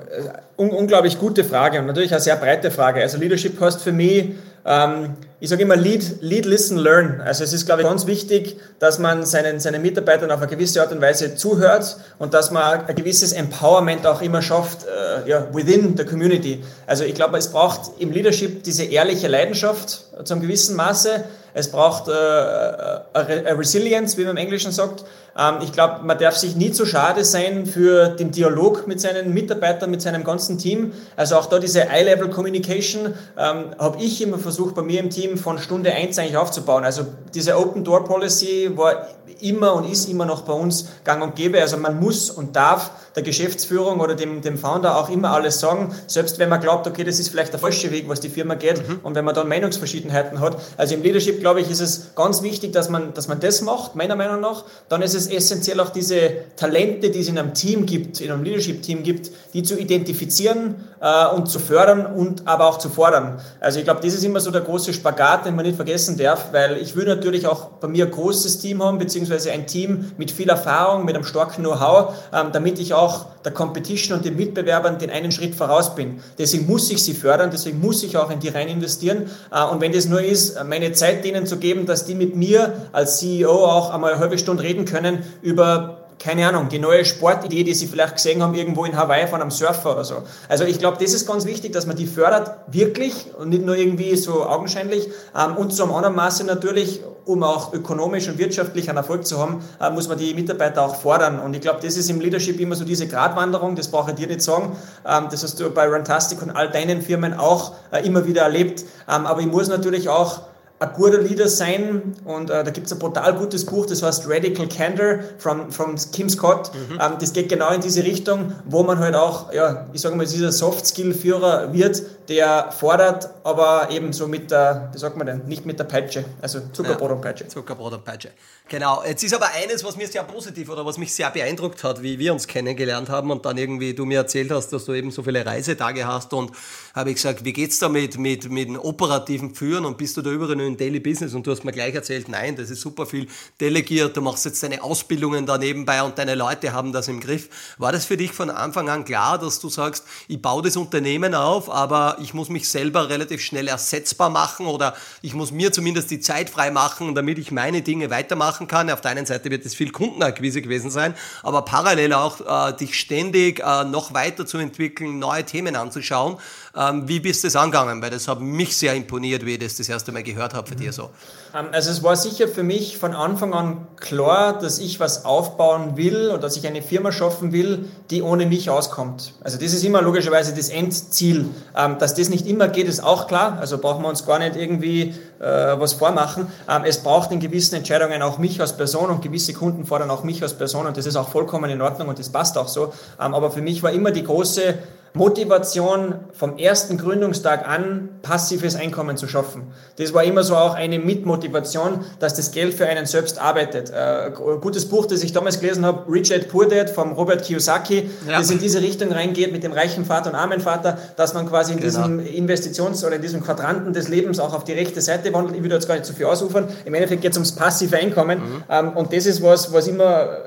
un unglaublich gute Frage und natürlich eine sehr breite Frage. Also Leadership heißt für mich, ähm, ich sage immer Lead, Lead, Listen, Learn. Also es ist, glaube ich, ganz wichtig, dass man seinen, seinen Mitarbeitern auf eine gewisse Art und Weise zuhört und dass man ein gewisses Empowerment auch immer schafft, äh, ja, within the community. Also ich glaube, es braucht im Leadership diese ehrliche Leidenschaft zu einem gewissen Maße. Es braucht äh, eine Resilience, wie man im Englischen sagt. Ähm, ich glaube, man darf sich nie zu schade sein für den Dialog mit seinen Mitarbeitern, mit seinem ganzen Team. Also auch da diese Eye-Level Communication ähm, habe ich immer versucht, bei mir im Team von Stunde eins eigentlich aufzubauen. Also diese Open Door Policy war immer und ist immer noch bei uns gang und gäbe. Also man muss und darf der Geschäftsführung oder dem, dem Founder auch immer alles sagen, selbst wenn man glaubt, okay, das ist vielleicht der falsche Weg, was die Firma geht mhm. und wenn man dann Meinungsverschiedenheiten hat. Also im Leadership, glaube ich, ist es ganz wichtig, dass man, dass man das macht, meiner Meinung nach. Dann ist es essentiell auch diese Talente, die es in einem Team gibt, in einem Leadership-Team gibt, die zu identifizieren äh, und zu fördern und aber auch zu fordern. Also ich glaube, das ist immer so der große Spagat, den man nicht vergessen darf, weil ich will natürlich auch bei mir ein großes Team haben, beziehungsweise ein Team mit viel Erfahrung, mit einem starken Know-how, ähm, damit ich auch der Competition und den Mitbewerbern den einen Schritt voraus bin. Deswegen muss ich sie fördern, deswegen muss ich auch in die rein investieren. Äh, und wenn das nur ist, meine Zeit denen zu geben, dass die mit mir als CEO auch einmal eine halbe Stunde reden können über keine Ahnung, die neue Sportidee, die Sie vielleicht gesehen haben, irgendwo in Hawaii von einem Surfer oder so. Also ich glaube, das ist ganz wichtig, dass man die fördert, wirklich und nicht nur irgendwie so augenscheinlich. Ähm, und zu einem anderen Maße natürlich, um auch ökonomisch und wirtschaftlich einen Erfolg zu haben, äh, muss man die Mitarbeiter auch fordern. Und ich glaube, das ist im Leadership immer so diese Gratwanderung, das brauche ich dir nicht sagen. Ähm, das hast du bei Runtastic und all deinen Firmen auch äh, immer wieder erlebt. Ähm, aber ich muss natürlich auch ein guter Leader sein und äh, da gibt es ein brutal gutes Buch, das heißt Radical Candor von from Kim Scott. Mhm. Ähm, das geht genau in diese Richtung, wo man halt auch, ja, ich sage mal, dieser Soft-Skill-Führer wird, der fordert, aber eben so mit der, wie sagt man denn, nicht mit der Peitsche, also Zuckerbrot und Peitsche. Zuckerbrot und Peitsche. Genau. Jetzt ist aber eines, was mir sehr positiv oder was mich sehr beeindruckt hat, wie wir uns kennengelernt haben und dann irgendwie du mir erzählt hast, dass du eben so viele Reisetage hast und habe ich gesagt, wie geht's da mit, mit, dem operativen Führen und bist du da überall nur in Daily Business und du hast mir gleich erzählt, nein, das ist super viel delegiert, du machst jetzt deine Ausbildungen da nebenbei und deine Leute haben das im Griff. War das für dich von Anfang an klar, dass du sagst, ich baue das Unternehmen auf, aber ich muss mich selber relativ schnell ersetzbar machen oder ich muss mir zumindest die Zeit frei machen, damit ich meine Dinge weitermachen kann. Auf der einen Seite wird es viel Kundenakquise gewesen sein, aber parallel auch äh, dich ständig äh, noch entwickeln, neue Themen anzuschauen. Ähm, wie bist du das angegangen? Weil das hat mich sehr imponiert, wie ich das das erste Mal gehört habe für mhm. dir so. Ähm, also es war sicher für mich von Anfang an klar, dass ich was aufbauen will und dass ich eine Firma schaffen will, die ohne mich auskommt. Also das ist immer logischerweise das Endziel. Ähm, dass das nicht immer geht, ist auch klar. Also brauchen wir uns gar nicht irgendwie was vormachen. Ähm, es braucht in gewissen Entscheidungen auch mich als Person und gewisse Kunden fordern auch mich als Person und das ist auch vollkommen in Ordnung und das passt auch so. Aber für mich war immer die große Motivation vom ersten Gründungstag an passives Einkommen zu schaffen. Das war immer so auch eine Mitmotivation, dass das Geld für einen selbst arbeitet. Äh, gutes Buch, das ich damals gelesen habe, Rich Dad Poor Dad von Robert Kiyosaki, ja. das in diese Richtung reingeht mit dem reichen Vater und armen Vater, dass man quasi in genau. diesem Investitions- oder in diesem Quadranten des Lebens auch auf die rechte Seite wandelt. Ich würde jetzt gar nicht zu viel ausufern. Im Endeffekt geht es ums passive Einkommen mhm. Ähm, und das ist was, was immer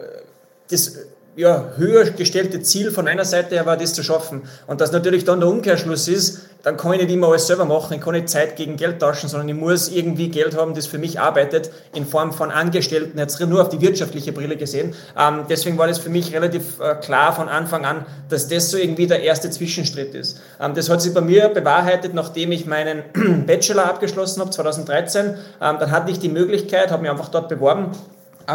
das ja, höher gestellte Ziel von meiner Seite her war, das zu schaffen. Und dass natürlich dann der Umkehrschluss ist, dann kann ich nicht immer alles selber machen, ich kann nicht Zeit gegen Geld tauschen, sondern ich muss irgendwie Geld haben, das für mich arbeitet, in Form von Angestellten, jetzt nur auf die wirtschaftliche Brille gesehen. Ähm, deswegen war das für mich relativ äh, klar von Anfang an, dass das so irgendwie der erste Zwischenschritt ist. Ähm, das hat sich bei mir bewahrheitet, nachdem ich meinen Bachelor abgeschlossen habe, 2013. Ähm, dann hatte ich die Möglichkeit, habe mich einfach dort beworben,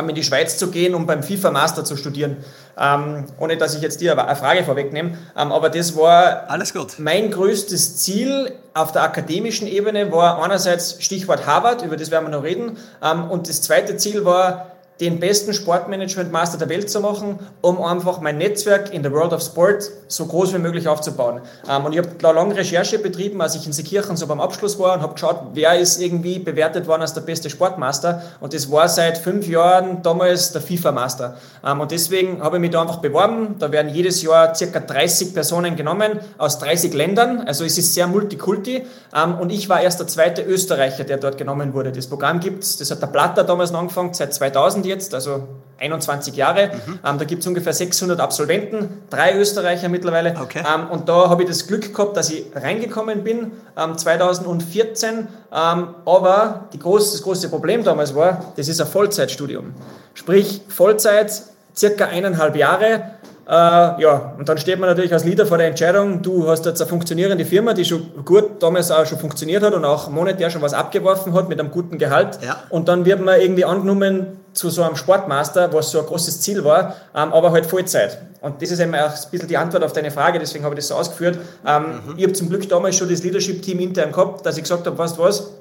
in die Schweiz zu gehen, um beim FIFA Master zu studieren. Ähm, ohne dass ich jetzt dir eine Frage vorwegnehme. Ähm, aber das war Alles gut. mein größtes Ziel auf der akademischen Ebene, war einerseits Stichwort Harvard, über das werden wir noch reden. Ähm, und das zweite Ziel war, den besten Sportmanagement-Master der Welt zu machen, um einfach mein Netzwerk in der World of Sport so groß wie möglich aufzubauen. Ähm, und ich habe da lange Recherche betrieben, als ich in Seekirchen so beim Abschluss war und habe geschaut, wer ist irgendwie bewertet worden als der beste Sportmaster. Und das war seit fünf Jahren damals der FIFA-Master. Ähm, und deswegen habe ich mich da einfach beworben. Da werden jedes Jahr circa 30 Personen genommen aus 30 Ländern. Also es ist sehr multikulti. Ähm, und ich war erst der zweite Österreicher, der dort genommen wurde. Das Programm gibt es, das hat der Platter damals angefangen, seit 2000 Jetzt, also 21 Jahre. Mhm. Ähm, da gibt es ungefähr 600 Absolventen, drei Österreicher mittlerweile. Okay. Ähm, und da habe ich das Glück gehabt, dass ich reingekommen bin, ähm, 2014. Ähm, aber groß, das große Problem damals war, das ist ein Vollzeitstudium. Sprich, Vollzeit, circa eineinhalb Jahre äh, ja, und dann steht man natürlich als Leader vor der Entscheidung, du hast jetzt eine funktionierende Firma, die schon gut damals auch schon funktioniert hat und auch monetär schon was abgeworfen hat mit einem guten Gehalt. Ja. Und dann wird man irgendwie angenommen zu so einem Sportmaster, was so ein großes Ziel war, ähm, aber halt Vollzeit. Und das ist eben auch ein bisschen die Antwort auf deine Frage, deswegen habe ich das so ausgeführt. Ähm, mhm. Ich habe zum Glück damals schon das Leadership-Team intern gehabt, dass ich gesagt habe, weißt du was,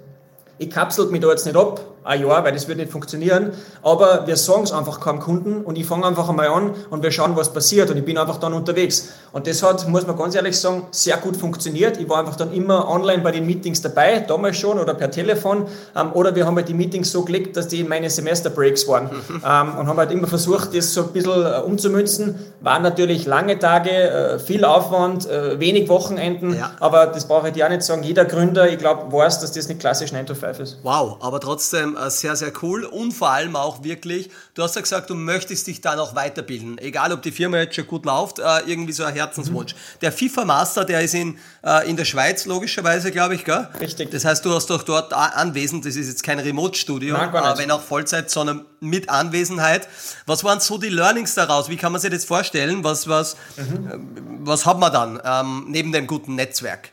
ich kapsel mich da jetzt nicht ab, ein Jahr, weil das wird nicht funktionieren. Aber wir sagen es einfach keinem Kunden und ich fange einfach einmal an und wir schauen, was passiert und ich bin einfach dann unterwegs. Und das hat, muss man ganz ehrlich sagen, sehr gut funktioniert. Ich war einfach dann immer online bei den Meetings dabei, damals schon oder per Telefon. Ähm, oder wir haben halt die Meetings so gelegt, dass die meine Semesterbreaks waren. ähm, und haben halt immer versucht, das so ein bisschen äh, umzumünzen. Waren natürlich lange Tage, äh, viel Aufwand, äh, wenig Wochenenden. Ja. Aber das brauche ich dir auch nicht sagen. Jeder Gründer, ich glaube, weiß, dass das nicht klassisch 9 to 5 ist. Wow, aber trotzdem äh, sehr, sehr cool und vor allem auch wirklich, du hast ja gesagt, du möchtest dich da noch weiterbilden. Egal, ob die Firma jetzt schon gut läuft, äh, irgendwie so ein Herzenswunsch. Mhm. Der FIFA Master, der ist in, äh, in der Schweiz, logischerweise, glaube ich, gell? Richtig. Das heißt, du hast doch dort anwesend, das ist jetzt kein Remote-Studio, wenn auch Vollzeit, sondern mit Anwesenheit. Was waren so die Learnings daraus? Wie kann man sich das vorstellen? Was, was, mhm. was hat man dann ähm, neben dem guten Netzwerk?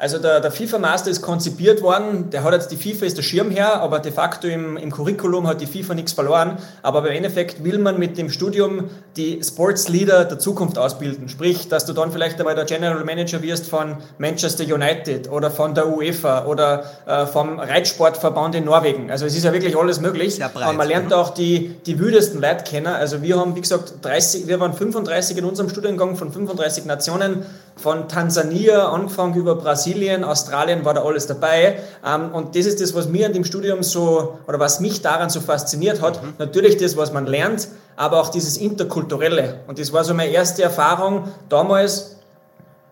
Also der, der FIFA Master ist konzipiert worden, der hat jetzt die FIFA ist der Schirmherr, aber de facto im, im Curriculum hat die FIFA nichts verloren. Aber im Endeffekt will man mit dem Studium die Sports Leader der Zukunft ausbilden. Sprich, dass du dann vielleicht einmal der General Manager wirst von Manchester United oder von der UEFA oder äh, vom Reitsportverband in Norwegen. Also es ist ja wirklich alles möglich. Breit. Aber man lernt auch die, die wüdesten Leute kennen. Also wir haben, wie gesagt, 30, wir waren 35 in unserem Studiengang von 35 Nationen, von Tansania angefangen über Brasilien Australien war da alles dabei. Ähm, und das ist das, was mir an dem Studium so, oder was mich daran so fasziniert hat. Mhm. Natürlich das, was man lernt, aber auch dieses Interkulturelle. Und das war so meine erste Erfahrung damals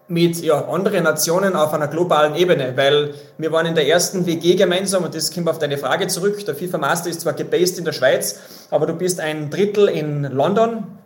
mit ja, anderen Nationen auf einer globalen Ebene, weil wir waren in der ersten WG gemeinsam und das kommt auf deine Frage zurück. Der FIFA Master ist zwar gebased in der Schweiz, aber du bist ein Drittel in London,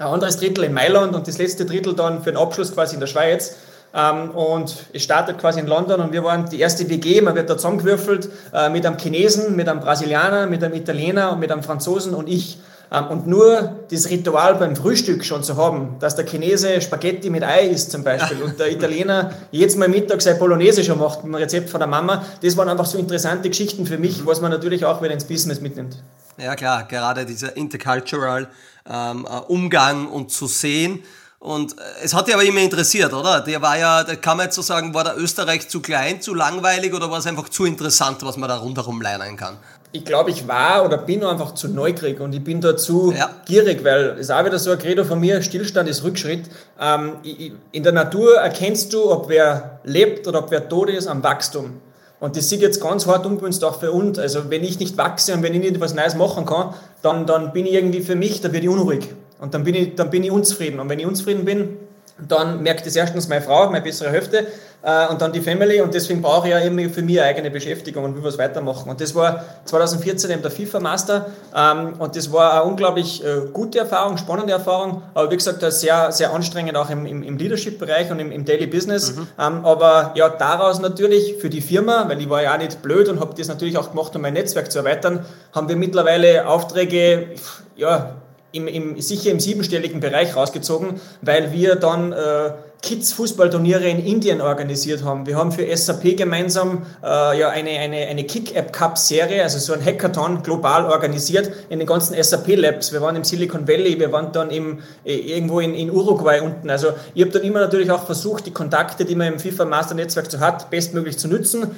ein anderes Drittel in Mailand und das letzte Drittel dann für den Abschluss quasi in der Schweiz. Ähm, und es startet quasi in London und wir waren die erste WG, man wird da zusammengewürfelt äh, mit einem Chinesen, mit einem Brasilianer, mit einem Italiener und mit einem Franzosen und ich. Ähm, und nur das Ritual beim Frühstück schon zu haben, dass der Chinese Spaghetti mit Ei isst zum Beispiel und der Italiener jetzt mal Mittag sein Bolognese schon macht mit dem Rezept von der Mama, das waren einfach so interessante Geschichten für mich, was man natürlich auch wieder ins Business mitnimmt. Ja klar, gerade dieser intercultural ähm, äh, Umgang und zu sehen, und äh, es hat dich aber immer interessiert, oder? Der war ja, da kann man jetzt so sagen, war der Österreich zu klein, zu langweilig oder war es einfach zu interessant, was man da rundherum lernen kann? Ich glaube, ich war oder bin einfach zu neugierig und ich bin da zu ja. gierig, weil es ist auch wieder so ein Credo von mir, Stillstand ist Rückschritt. Ähm, in der Natur erkennst du, ob wer lebt oder ob wer tot ist, am Wachstum. Und das sieht jetzt ganz hart umgewünscht auch für uns. Also wenn ich nicht wachse und wenn ich nicht was Neues machen kann, dann, dann bin ich irgendwie für mich, da werde ich unruhig. Und dann bin ich, dann bin ich unzufrieden. Und wenn ich unzufrieden bin, dann merkt es erstens meine Frau, meine bessere Hälfte, äh, und dann die Family. Und deswegen brauche ich ja eben für mich eine eigene Beschäftigung und will was weitermachen. Und das war 2014 eben der FIFA Master. Ähm, und das war eine unglaublich äh, gute Erfahrung, spannende Erfahrung. Aber wie gesagt, sehr, sehr anstrengend auch im, im, im Leadership-Bereich und im, im, Daily Business. Mhm. Ähm, aber ja, daraus natürlich für die Firma, weil ich war ja auch nicht blöd und habe das natürlich auch gemacht, um mein Netzwerk zu erweitern, haben wir mittlerweile Aufträge, ja, im, im, sicher im siebenstelligen Bereich rausgezogen, weil wir dann äh, Kids-Fußballturniere in Indien organisiert haben. Wir haben für SAP gemeinsam äh, ja, eine, eine, eine Kick-App-Cup-Serie, also so ein Hackathon global organisiert in den ganzen SAP-Labs. Wir waren im Silicon Valley, wir waren dann im, äh, irgendwo in, in Uruguay unten. Also ich habe dann immer natürlich auch versucht, die Kontakte, die man im FIFA Master Netzwerk so hat, bestmöglich zu nutzen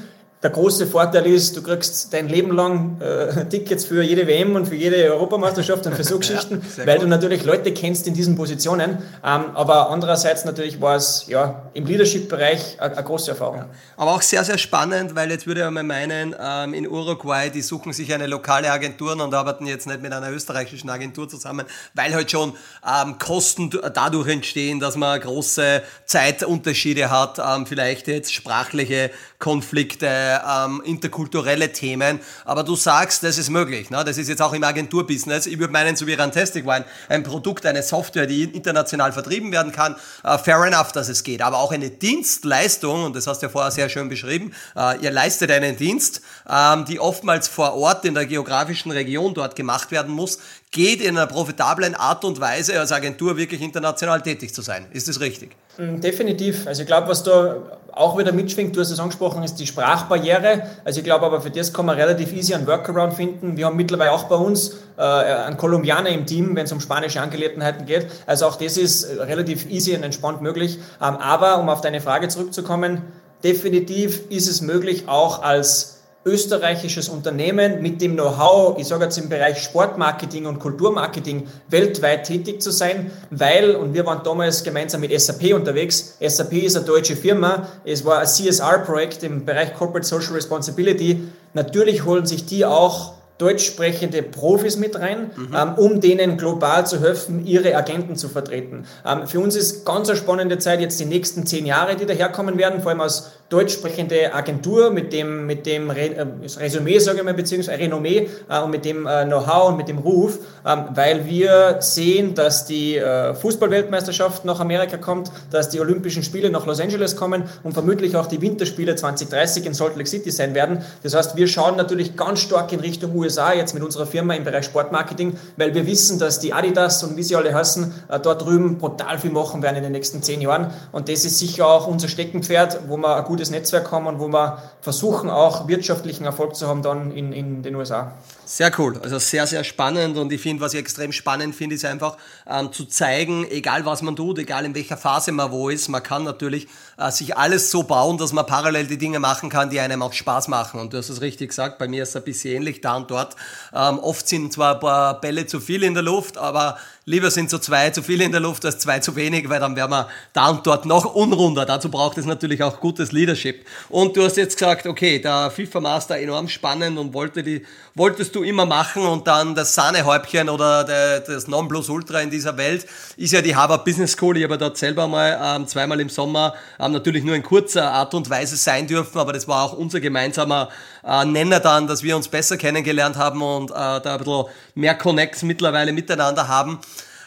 der große Vorteil ist, du kriegst dein Leben lang äh, Tickets für jede WM und für jede Europameisterschaft und für so Geschichten, ja, weil gut. du natürlich Leute kennst in diesen Positionen. Ähm, aber andererseits natürlich war es ja, im Leadership-Bereich eine große Erfahrung. Ja. Aber auch sehr, sehr spannend, weil jetzt würde ich mal meinen, ähm, in Uruguay, die suchen sich eine lokale Agentur und arbeiten jetzt nicht mit einer österreichischen Agentur zusammen, weil halt schon ähm, Kosten dadurch entstehen, dass man große Zeitunterschiede hat, ähm, vielleicht jetzt sprachliche Konflikte, ähm, interkulturelle Themen. Aber du sagst, das ist möglich. Ne? Das ist jetzt auch im Agenturbusiness. Ich würde meinen, so wie Rantastic Wine, ein Produkt, eine Software, die international vertrieben werden kann. Äh, fair enough, dass es geht. Aber auch eine Dienstleistung, und das hast du ja vorher sehr schön beschrieben, äh, ihr leistet einen Dienst, ähm, die oftmals vor Ort in der geografischen Region dort gemacht werden muss, geht in einer profitablen Art und Weise als Agentur wirklich international tätig zu sein. Ist das richtig? Mm, definitiv. Also ich glaube, was da auch wieder mitschwingt, du hast es angesprochen, ist die Sprachbarriere. Also ich glaube aber für das kann man relativ easy einen Workaround finden. Wir haben mittlerweile auch bei uns äh, einen Kolumbianer im Team, wenn es um spanische Angelegenheiten geht. Also auch das ist relativ easy und entspannt möglich. Ähm, aber um auf deine Frage zurückzukommen, definitiv ist es möglich, auch als österreichisches Unternehmen mit dem Know-how, ich sage jetzt im Bereich Sportmarketing und Kulturmarketing weltweit tätig zu sein, weil, und wir waren damals gemeinsam mit SAP unterwegs, SAP ist eine deutsche Firma, es war ein CSR-Projekt im Bereich Corporate Social Responsibility, natürlich holen sich die auch deutsch sprechende Profis mit rein, mhm. ähm, um denen global zu helfen, ihre Agenten zu vertreten. Ähm, für uns ist ganz eine spannende Zeit jetzt die nächsten zehn Jahre, die daherkommen werden, vor allem aus deutsch sprechende Agentur mit dem, mit dem äh, Resümee, sage ich mal, beziehungsweise Renommee äh, und mit dem äh, Know-how und mit dem Ruf, ähm, weil wir sehen, dass die äh, Fußballweltmeisterschaft nach Amerika kommt, dass die Olympischen Spiele nach Los Angeles kommen und vermutlich auch die Winterspiele 2030 in Salt Lake City sein werden. Das heißt, wir schauen natürlich ganz stark in Richtung USA jetzt mit unserer Firma im Bereich Sportmarketing, weil wir wissen, dass die Adidas und wie sie alle heißen, äh, dort drüben brutal viel machen werden in den nächsten zehn Jahren. Und das ist sicher auch unser Steckenpferd, wo wir ein gutes gutes Netzwerk haben und wo wir versuchen, auch wirtschaftlichen Erfolg zu haben dann in, in den USA. Sehr cool, also sehr, sehr spannend und ich finde, was ich extrem spannend finde, ist einfach ähm, zu zeigen, egal was man tut, egal in welcher Phase man wo ist, man kann natürlich äh, sich alles so bauen, dass man parallel die Dinge machen kann, die einem auch Spaß machen und du hast es richtig gesagt, bei mir ist es ein bisschen ähnlich, da und dort. Ähm, oft sind zwar ein paar Bälle zu viel in der Luft, aber lieber sind so zwei zu viel in der Luft als zwei zu wenig, weil dann wären wir da und dort noch unrunder. Dazu braucht es natürlich auch gutes Leadership. Und du hast jetzt gesagt, okay, der FIFA Master enorm spannend und wollte die, wolltest du immer machen und dann das Sahnehäubchen oder der, das Nonplusultra in dieser Welt ist ja die Harvard Business School. Ich habe dort selber mal ähm, zweimal im Sommer ähm, natürlich nur in kurzer Art und Weise sein dürfen, aber das war auch unser gemeinsamer äh, Nenner dann, dass wir uns besser kennengelernt haben und äh, da ein bisschen mehr Connects mittlerweile miteinander haben.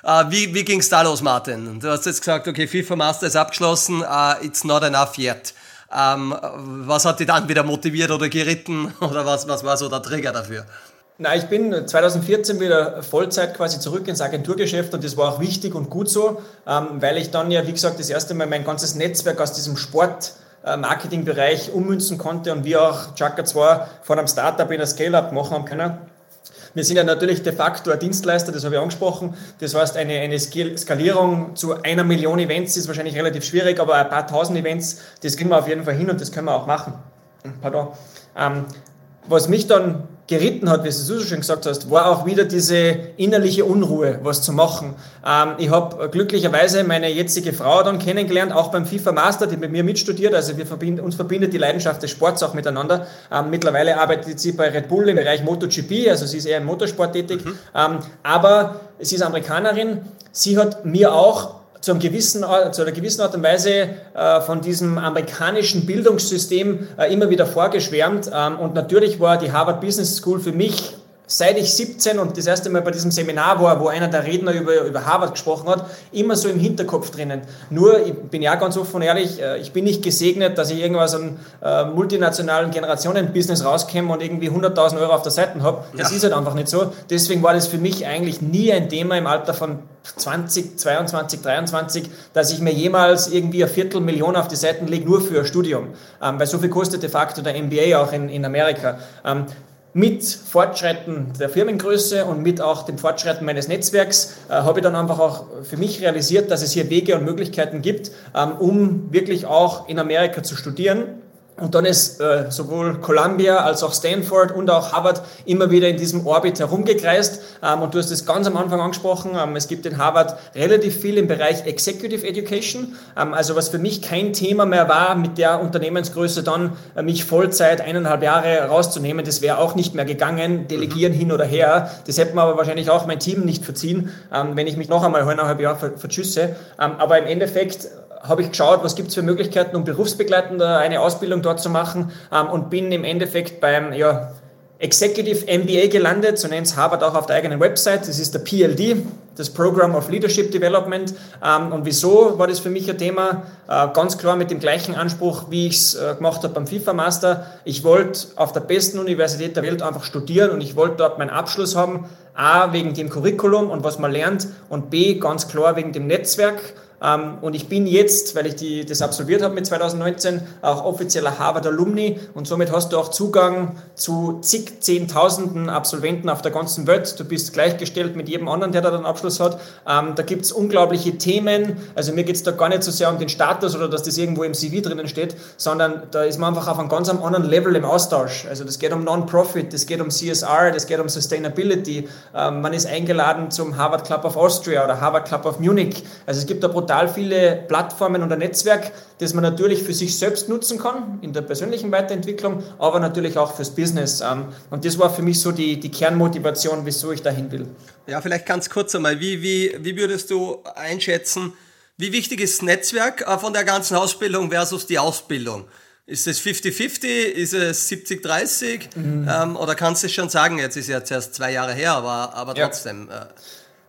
Uh, wie wie ging es da los, Martin? Du hast jetzt gesagt, okay, FIFA Master ist abgeschlossen, uh, it's not enough yet. Ähm, was hat dich dann wieder motiviert oder geritten oder was, was war so der Trigger dafür? Na, ich bin 2014 wieder Vollzeit quasi zurück ins Agenturgeschäft und das war auch wichtig und gut so, ähm, weil ich dann ja, wie gesagt, das erste Mal mein ganzes Netzwerk aus diesem Sport äh, Marketingbereich ummünzen konnte und wir auch Chaka 2 von einem Startup in ein Scale-Up machen haben können. Wir sind ja natürlich de facto ein Dienstleister, das habe ich angesprochen. Das heißt, eine, eine Skalierung zu einer Million Events ist wahrscheinlich relativ schwierig, aber ein paar tausend Events, das kriegen wir auf jeden Fall hin und das können wir auch machen. Pardon. Ähm, was mich dann geritten hat, wie du so schön gesagt hast, war auch wieder diese innerliche Unruhe, was zu machen. Ähm, ich habe glücklicherweise meine jetzige Frau dann kennengelernt, auch beim FIFA Master, die mit mir mitstudiert. Also wir verbinden, uns verbindet die Leidenschaft des Sports auch miteinander. Ähm, mittlerweile arbeitet sie bei Red Bull im Bereich MotoGP, also sie ist eher im Motorsport tätig. Mhm. Ähm, aber sie ist Amerikanerin. Sie hat mir auch zu, einem gewissen, zu einer gewissen Art und Weise äh, von diesem amerikanischen Bildungssystem äh, immer wieder vorgeschwärmt. Ähm, und natürlich war die Harvard Business School für mich seit ich 17 und das erste Mal bei diesem Seminar war, wo einer der Redner über, über Harvard gesprochen hat, immer so im Hinterkopf drinnen. Nur, ich bin ja ganz offen und ehrlich, äh, ich bin nicht gesegnet, dass ich irgendwas an äh, multinationalen Generationen-Business rauskomme und irgendwie 100.000 Euro auf der Seite habe. Das ja. ist halt einfach nicht so. Deswegen war das für mich eigentlich nie ein Thema im Alter von 20, 22, 23, dass ich mir jemals irgendwie eine Viertelmillion auf die Seiten lege, nur für ein Studium. Ähm, weil so viel kostet de facto der MBA auch in, in Amerika. Ähm, mit Fortschreiten der Firmengröße und mit auch dem Fortschreiten meines Netzwerks äh, habe ich dann einfach auch für mich realisiert, dass es hier Wege und Möglichkeiten gibt, ähm, um wirklich auch in Amerika zu studieren und dann ist äh, sowohl Columbia als auch Stanford und auch Harvard immer wieder in diesem Orbit herumgekreist. Ähm, und du hast es ganz am Anfang angesprochen, ähm, es gibt in Harvard relativ viel im Bereich Executive Education. Ähm, also was für mich kein Thema mehr war, mit der Unternehmensgröße dann äh, mich Vollzeit eineinhalb Jahre rauszunehmen. Das wäre auch nicht mehr gegangen, delegieren mhm. hin oder her. Das hätte mir aber wahrscheinlich auch mein Team nicht verziehen, ähm, wenn ich mich noch einmal eineinhalb Jahre vertschüsse. Ähm, aber im Endeffekt habe ich geschaut, was gibt es für Möglichkeiten, um berufsbegleitend eine Ausbildung dort zu machen ähm, und bin im Endeffekt beim ja, Executive MBA gelandet, so nennt es Harvard auch auf der eigenen Website. Das ist der PLD, das Program of Leadership Development. Ähm, und wieso war das für mich ein Thema? Äh, ganz klar mit dem gleichen Anspruch, wie ich es äh, gemacht habe beim FIFA Master. Ich wollte auf der besten Universität der Welt einfach studieren und ich wollte dort meinen Abschluss haben. A, wegen dem Curriculum und was man lernt und B, ganz klar wegen dem Netzwerk. Ähm, und ich bin jetzt, weil ich die, das absolviert habe mit 2019, auch offizieller Harvard Alumni und somit hast du auch Zugang zu zig Zehntausenden Absolventen auf der ganzen Welt. Du bist gleichgestellt mit jedem anderen, der da einen Abschluss hat. Ähm, da gibt es unglaubliche Themen. Also mir geht es da gar nicht so sehr um den Status oder dass das irgendwo im CV drinnen steht, sondern da ist man einfach auf einem ganz anderen Level im Austausch. Also das geht um Non-Profit, das geht um CSR, das geht um Sustainability. Ähm, man ist eingeladen zum Harvard Club of Austria oder Harvard Club of Munich. Also es gibt da brutal viele Plattformen und ein Netzwerk, das man natürlich für sich selbst nutzen kann, in der persönlichen Weiterentwicklung, aber natürlich auch fürs Business. Ähm, und das war für mich so die, die Kernmotivation, wieso ich dahin will. Ja, vielleicht ganz kurz einmal, wie, wie, wie würdest du einschätzen, wie wichtig ist Netzwerk äh, von der ganzen Ausbildung versus die Ausbildung? Ist es 50-50? Ist es 70-30? Mhm. Ähm, oder kannst du es schon sagen, jetzt ist ja erst zwei Jahre her, aber, aber trotzdem. Ja.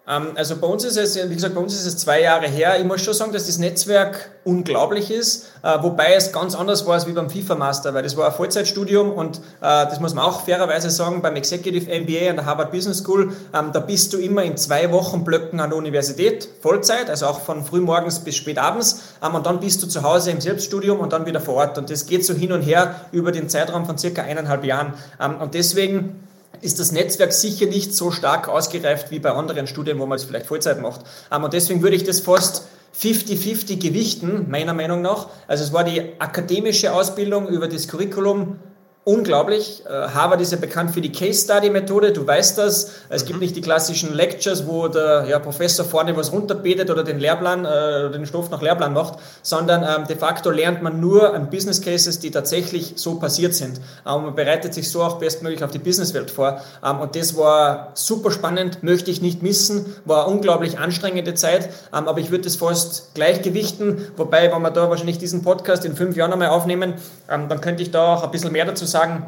Äh, ähm, also bei uns ist es, wie gesagt, bei uns ist es zwei Jahre her. Ich muss schon sagen, dass das Netzwerk unglaublich ist, äh, wobei es ganz anders war als wie beim FIFA Master, weil das war ein Vollzeitstudium und äh, das muss man auch fairerweise sagen, beim Executive MBA an der Harvard Business School, ähm, da bist du immer in zwei Wochen Blöcken an der Universität, Vollzeit, also auch von frühmorgens bis spät abends ähm, und dann bist du zu Hause im Selbststudium und dann wieder vor Ort und das geht so hin und her über den Zeitraum von circa eineinhalb Jahren und deswegen ist das Netzwerk sicher nicht so stark ausgereift wie bei anderen Studien, wo man es vielleicht Vollzeit macht. Ähm, und deswegen würde ich das fast 50-50 gewichten, meiner Meinung nach. Also es war die akademische Ausbildung über das Curriculum unglaublich. Äh, Harvard ist ja bekannt für die Case Study Methode, du weißt das. Es gibt mhm. nicht die klassischen Lectures, wo der ja, Professor vorne was runterbetet oder den Lehrplan, äh, den Stoff nach Lehrplan macht, sondern ähm, de facto lernt man nur an Business Cases, die tatsächlich so passiert sind. Ähm, man bereitet sich so auch bestmöglich auf die Businesswelt vor. Ähm, und das war super spannend, möchte ich nicht missen, war unglaublich anstrengende Zeit, ähm, aber ich würde das fast gleichgewichten, wobei, wenn wir da wahrscheinlich diesen Podcast in fünf Jahren einmal aufnehmen, ähm, dann könnte ich da auch ein bisschen mehr dazu sagen sagen,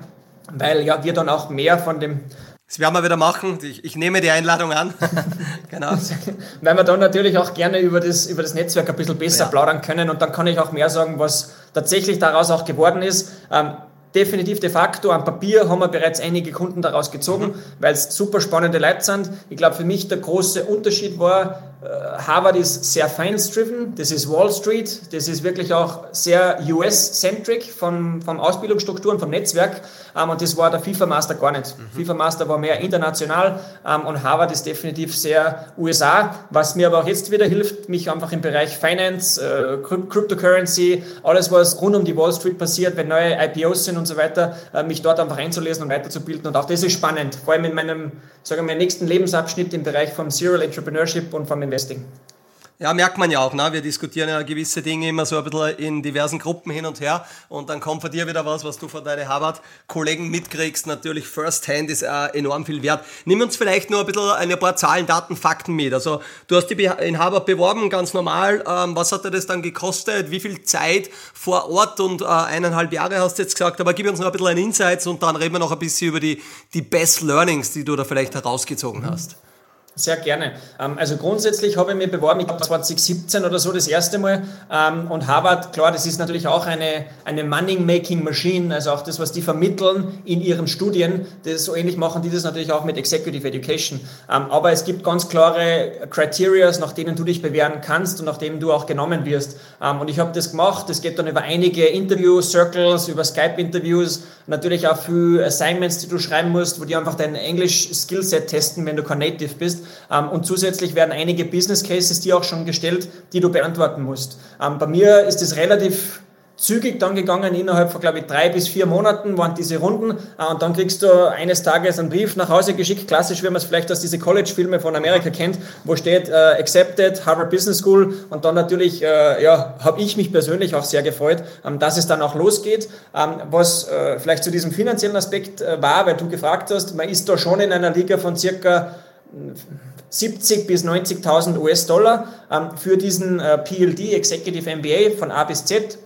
weil ja wir dann auch mehr von dem das werden wir wieder machen. Ich, ich nehme die Einladung an. genau. Weil wir dann natürlich auch gerne über das, über das Netzwerk ein bisschen besser ja. plaudern können und dann kann ich auch mehr sagen, was tatsächlich daraus auch geworden ist. Ähm, definitiv de facto am Papier haben wir bereits einige Kunden daraus gezogen, mhm. weil es super spannende Leute sind. Ich glaube, für mich der große Unterschied war, Harvard ist sehr finance-driven, das ist Wall Street, das ist wirklich auch sehr US-centric von, von Ausbildungsstrukturen, vom Netzwerk ähm, und das war der FIFA Master gar nicht. Mhm. FIFA Master war mehr international ähm, und Harvard ist definitiv sehr USA, was mir aber auch jetzt wieder hilft, mich einfach im Bereich Finance, äh, Cryptocurrency, alles was rund um die Wall Street passiert, wenn neue IPOs sind und so weiter, äh, mich dort einfach einzulesen und weiterzubilden und auch das ist spannend, vor allem in meinem, sagen wir, nächsten Lebensabschnitt im Bereich von Serial Entrepreneurship und vom Investing. Ja, merkt man ja auch. Ne? Wir diskutieren ja gewisse Dinge immer so ein bisschen in diversen Gruppen hin und her und dann kommt von dir wieder was, was du von deinen Harvard-Kollegen mitkriegst. Natürlich First-Hand ist äh, enorm viel wert. Nimm uns vielleicht nur ein bisschen ein paar Zahlen, Daten, Fakten mit. Also du hast dich in Harvard beworben, ganz normal. Ähm, was hat dir das dann gekostet? Wie viel Zeit vor Ort und äh, eineinhalb Jahre hast du jetzt gesagt? Aber gib uns noch ein bisschen ein Insights und dann reden wir noch ein bisschen über die, die Best Learnings, die du da vielleicht herausgezogen hast. Sehr gerne. Ähm, also grundsätzlich habe ich mich beworben, ich glaube 2017 oder so das erste Mal. Ähm, und Harvard, klar, das ist natürlich auch eine, eine Money-Making-Machine, also auch das, was die vermitteln in ihren Studien, das so ähnlich machen die das natürlich auch mit Executive Education. Ähm, aber es gibt ganz klare Criteria, nach denen du dich bewähren kannst und nach denen du auch genommen wirst. Und ich habe das gemacht, das geht dann über einige Interview-Circles, über Skype-Interviews, natürlich auch für Assignments, die du schreiben musst, wo die einfach dein Englisch-Skillset testen, wenn du kein Native bist. Ähm, und zusätzlich werden einige Business Cases dir auch schon gestellt, die du beantworten musst. Ähm, bei mir ist es relativ zügig dann gegangen, innerhalb von, glaube ich, drei bis vier Monaten waren diese Runden. Äh, und dann kriegst du eines Tages einen Brief nach Hause geschickt, klassisch, wie man es vielleicht aus diese College-Filme von Amerika kennt, wo steht, äh, accepted, Harvard Business School. Und dann natürlich, äh, ja, habe ich mich persönlich auch sehr gefreut, ähm, dass es dann auch losgeht, ähm, was äh, vielleicht zu diesem finanziellen Aspekt äh, war, weil du gefragt hast, man ist da schon in einer Liga von circa 70 bis 90.000 US-Dollar ähm, für diesen äh, PLD, Executive MBA von A bis Z.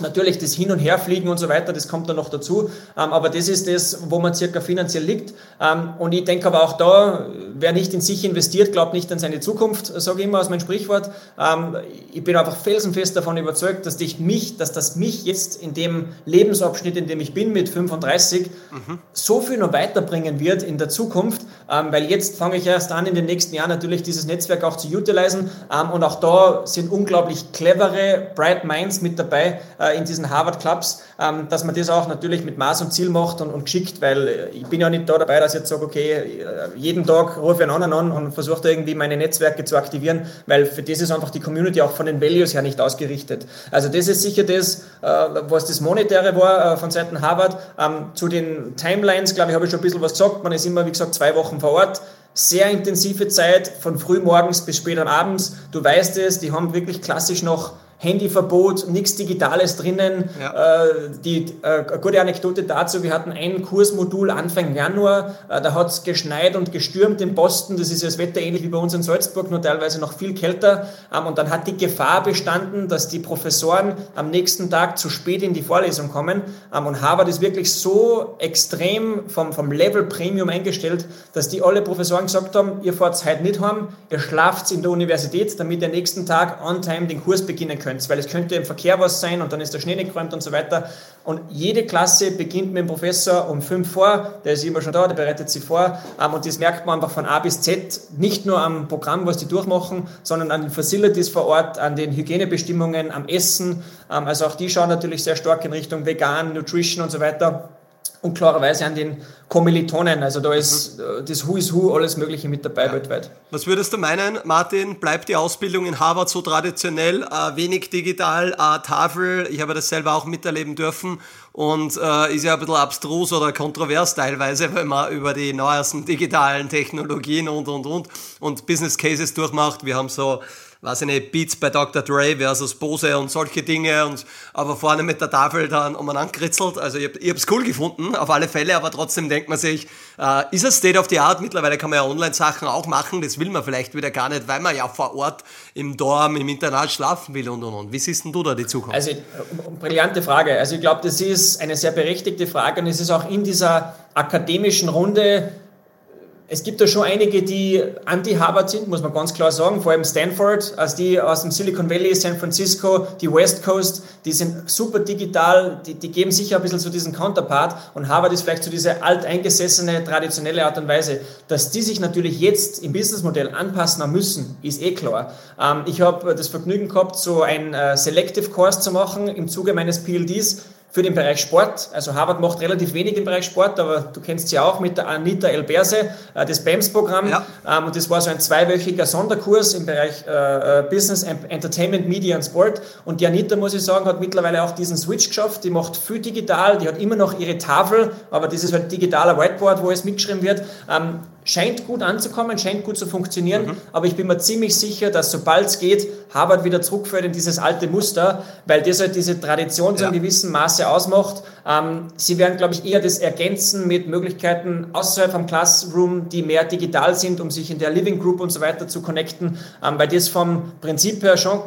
Natürlich das Hin- und Herfliegen und so weiter, das kommt dann noch dazu. Ähm, aber das ist das, wo man circa finanziell liegt. Ähm, und ich denke aber auch da, wer nicht in sich investiert, glaubt nicht an seine Zukunft, sage ich immer aus meinem Sprichwort. Ähm, ich bin einfach felsenfest davon überzeugt, dass, dich mich, dass das mich jetzt in dem Lebensabschnitt, in dem ich bin, mit 35, mhm. so viel noch weiterbringen wird in der Zukunft, weil jetzt fange ich erst an, in den nächsten Jahren natürlich dieses Netzwerk auch zu utilisieren. und auch da sind unglaublich clevere, bright Minds mit dabei, äh, in diesen Harvard-Clubs, ähm, dass man das auch natürlich mit Maß und Ziel macht und, und geschickt, weil äh, ich bin ja nicht da dabei, dass ich jetzt sage, okay, äh, jeden Tag rufe ich einen anderen an und versuche irgendwie meine Netzwerke zu aktivieren, weil für das ist einfach die Community auch von den Values her nicht ausgerichtet. Also das ist sicher das, was das Monetäre war von Seiten Harvard. Ähm, zu den Timelines, glaube ich, habe ich schon ein bisschen was gesagt. Man ist immer, wie gesagt, zwei Wochen vor Ort sehr intensive Zeit von frühmorgens bis spät am Abend. Du weißt es, die haben wirklich klassisch noch Handyverbot, nichts Digitales drinnen. Ja. Äh, die äh, gute Anekdote dazu, wir hatten ein Kursmodul Anfang Januar, äh, da hat es geschneit und gestürmt in Boston, das ist ja das Wetter ähnlich wie bei uns in Salzburg, nur teilweise noch viel kälter. Ähm, und dann hat die Gefahr bestanden, dass die Professoren am nächsten Tag zu spät in die Vorlesung kommen. Ähm, und Harvard ist wirklich so extrem vom, vom Level Premium eingestellt, dass die alle Professoren gesagt haben, ihr fahrt heute nicht heim, ihr schlaft in der Universität, damit ihr nächsten Tag on time den Kurs beginnen könnt könnt, weil es könnte im Verkehr was sein und dann ist der Schnee nicht geräumt und so weiter. Und jede Klasse beginnt mit dem Professor um fünf vor, der ist immer schon da, der bereitet sie vor. Ähm, und das merkt man einfach von A bis Z, nicht nur am Programm, was die durchmachen, sondern an den Facilities vor Ort, an den Hygienebestimmungen, am Essen. Ähm, also auch die schauen natürlich sehr stark in Richtung Vegan, Nutrition und so weiter und klarerweise an den Kommilitonen. Also da ist mhm. das Who is Who, alles Mögliche mit dabei ja. weltweit. Was würdest du meinen, Martin? Bleibt die Ausbildung in Harvard so traditionell, äh, wenig digital, äh, Tafel? Ich habe das selber auch miterleben dürfen und äh, ist ja ein bisschen abstrus oder kontrovers teilweise, wenn man über die neuesten digitalen Technologien und und und und Business Cases durchmacht. Wir haben so weiß ich nicht, Beats bei Dr. Dre versus Bose und solche Dinge und aber vorne mit der Tafel dann umeinander kritzelt. Also ich, hab, ich habe es cool gefunden, auf alle Fälle, aber trotzdem denkt man sich, äh, ist es State of the Art? Mittlerweile kann man ja Online-Sachen auch machen, das will man vielleicht wieder gar nicht, weil man ja vor Ort im Dorm, im Internat schlafen will und und und. Wie siehst denn du da die Zukunft? Also, brillante Frage. Also ich glaube, das ist eine sehr berechtigte Frage und es ist auch in dieser akademischen Runde es gibt da schon einige, die anti-Harvard sind, muss man ganz klar sagen. Vor allem Stanford, also die aus dem Silicon Valley, San Francisco, die West Coast, die sind super digital, die, die geben sicher ein bisschen so diesen Counterpart. Und Harvard ist vielleicht so diese alteingesessene, traditionelle Art und Weise. Dass die sich natürlich jetzt im Businessmodell anpassen müssen, ist eh klar. Ähm, ich habe das Vergnügen gehabt, so ein äh, Selective Course zu machen im Zuge meines PLDs für den Bereich Sport. Also Harvard macht relativ wenig im Bereich Sport, aber du kennst sie auch mit der Anita Elberse, äh, das BAMS-Programm. Ja. Ähm, und das war so ein zweiwöchiger Sonderkurs im Bereich äh, äh, Business, Entertainment, Media und Sport. Und die Anita, muss ich sagen, hat mittlerweile auch diesen Switch geschafft. Die macht viel digital, die hat immer noch ihre Tafel, aber das ist halt digitaler Whiteboard, wo es mitgeschrieben wird. Ähm, scheint gut anzukommen, scheint gut zu funktionieren, mhm. aber ich bin mir ziemlich sicher, dass sobald es geht, Harvard wieder zurückführt in dieses alte Muster, weil das halt diese Tradition ja. zu einem gewissen Maße ausmacht. Ähm, sie werden, glaube ich, eher das ergänzen mit Möglichkeiten außerhalb vom Classroom, die mehr digital sind, um sich in der Living Group und so weiter zu connecten, ähm, weil das vom Prinzip her schon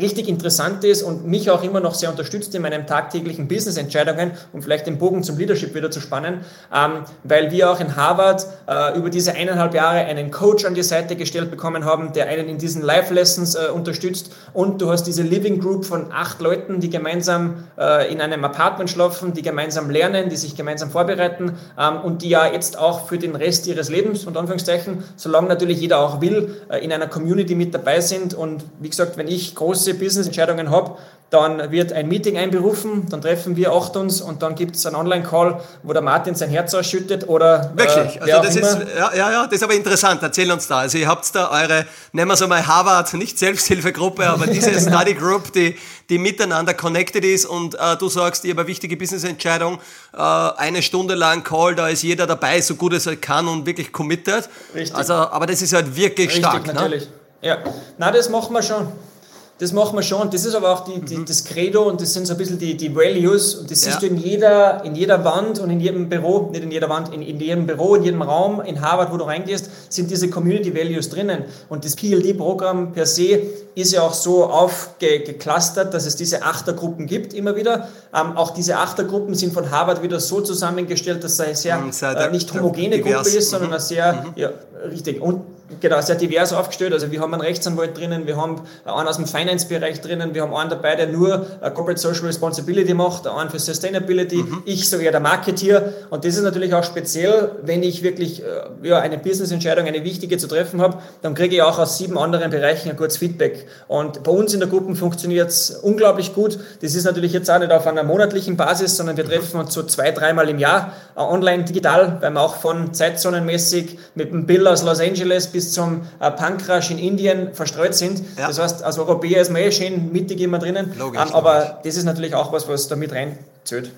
richtig interessant ist und mich auch immer noch sehr unterstützt in meinen tagtäglichen Business-Entscheidungen, um vielleicht den Bogen zum Leadership wieder zu spannen, ähm, weil wir auch in Harvard äh, über diese eineinhalb Jahre einen Coach an die Seite gestellt bekommen haben, der einen in diesen Live-Lessons äh, unterstützt. Und du hast diese Living Group von acht Leuten, die gemeinsam äh, in einem Apartment schlafen, die gemeinsam lernen, die sich gemeinsam vorbereiten ähm, und die ja jetzt auch für den Rest ihres Lebens, und Anführungszeichen, solange natürlich jeder auch will, äh, in einer Community mit dabei sind. Und wie gesagt, wenn ich große große Business-Entscheidungen habe, dann wird ein Meeting einberufen, dann treffen wir acht uns und dann gibt es einen Online-Call, wo der Martin sein Herz ausschüttet oder äh, Wirklich, äh, also das ist, ja, ja, ja, das ist aber interessant, erzähl uns da. Also ihr habt da eure, nennen wir es einmal Harvard, nicht Selbsthilfegruppe, aber diese Study Group, die, die miteinander connected ist und äh, du sagst, ihr habt eine wichtige Business-Entscheidung, äh, eine Stunde lang Call, da ist jeder dabei, so gut es er kann und wirklich committed. Richtig. Also, aber das ist halt wirklich Richtig, stark. Ne? natürlich. Ne? Ja, na, das machen wir schon. Das machen wir schon. Das ist aber auch die, die, mhm. das Credo und das sind so ein bisschen die, die Values und das ja. siehst du in jeder, in jeder Wand und in jedem Büro, nicht in jeder Wand, in, in jedem Büro, in jedem Raum, in Harvard, wo du reingehst, sind diese Community Values drinnen. Und das PLD-Programm per se ist ja auch so aufgeclustert, dass es diese Achtergruppen gibt immer wieder. Ähm, auch diese Achtergruppen sind von Harvard wieder so zusammengestellt, dass es eine sehr, mhm, äh, nicht homogene Gruppe ist, sondern mhm. eine sehr, mhm. ja, richtig. Und genau, sehr divers aufgestellt. Also wir haben einen Rechtsanwalt drinnen, wir haben einen aus dem Finance-Bereich drinnen, wir haben einen dabei, der nur äh, Corporate Social Responsibility macht, einen für Sustainability, mhm. ich so eher der Marketeer. Und das ist natürlich auch speziell, wenn ich wirklich äh, ja, eine Business-Entscheidung, eine wichtige zu treffen habe, dann kriege ich auch aus sieben anderen Bereichen ein gutes Feedback. Und bei uns in der Gruppe funktioniert es unglaublich gut. Das ist natürlich jetzt auch nicht auf einer monatlichen Basis, sondern wir treffen uns so zwei, dreimal im Jahr äh, online digital, weil wir auch von zeitzonenmäßig mit dem Bill aus Los Angeles bis bis zum äh, Pankras in Indien verstreut sind. Ja. Das heißt, als Europäer ist man eh schön mittig immer drinnen. Logisch, ähm, aber logisch. das ist natürlich auch was, was da mit reinzählt.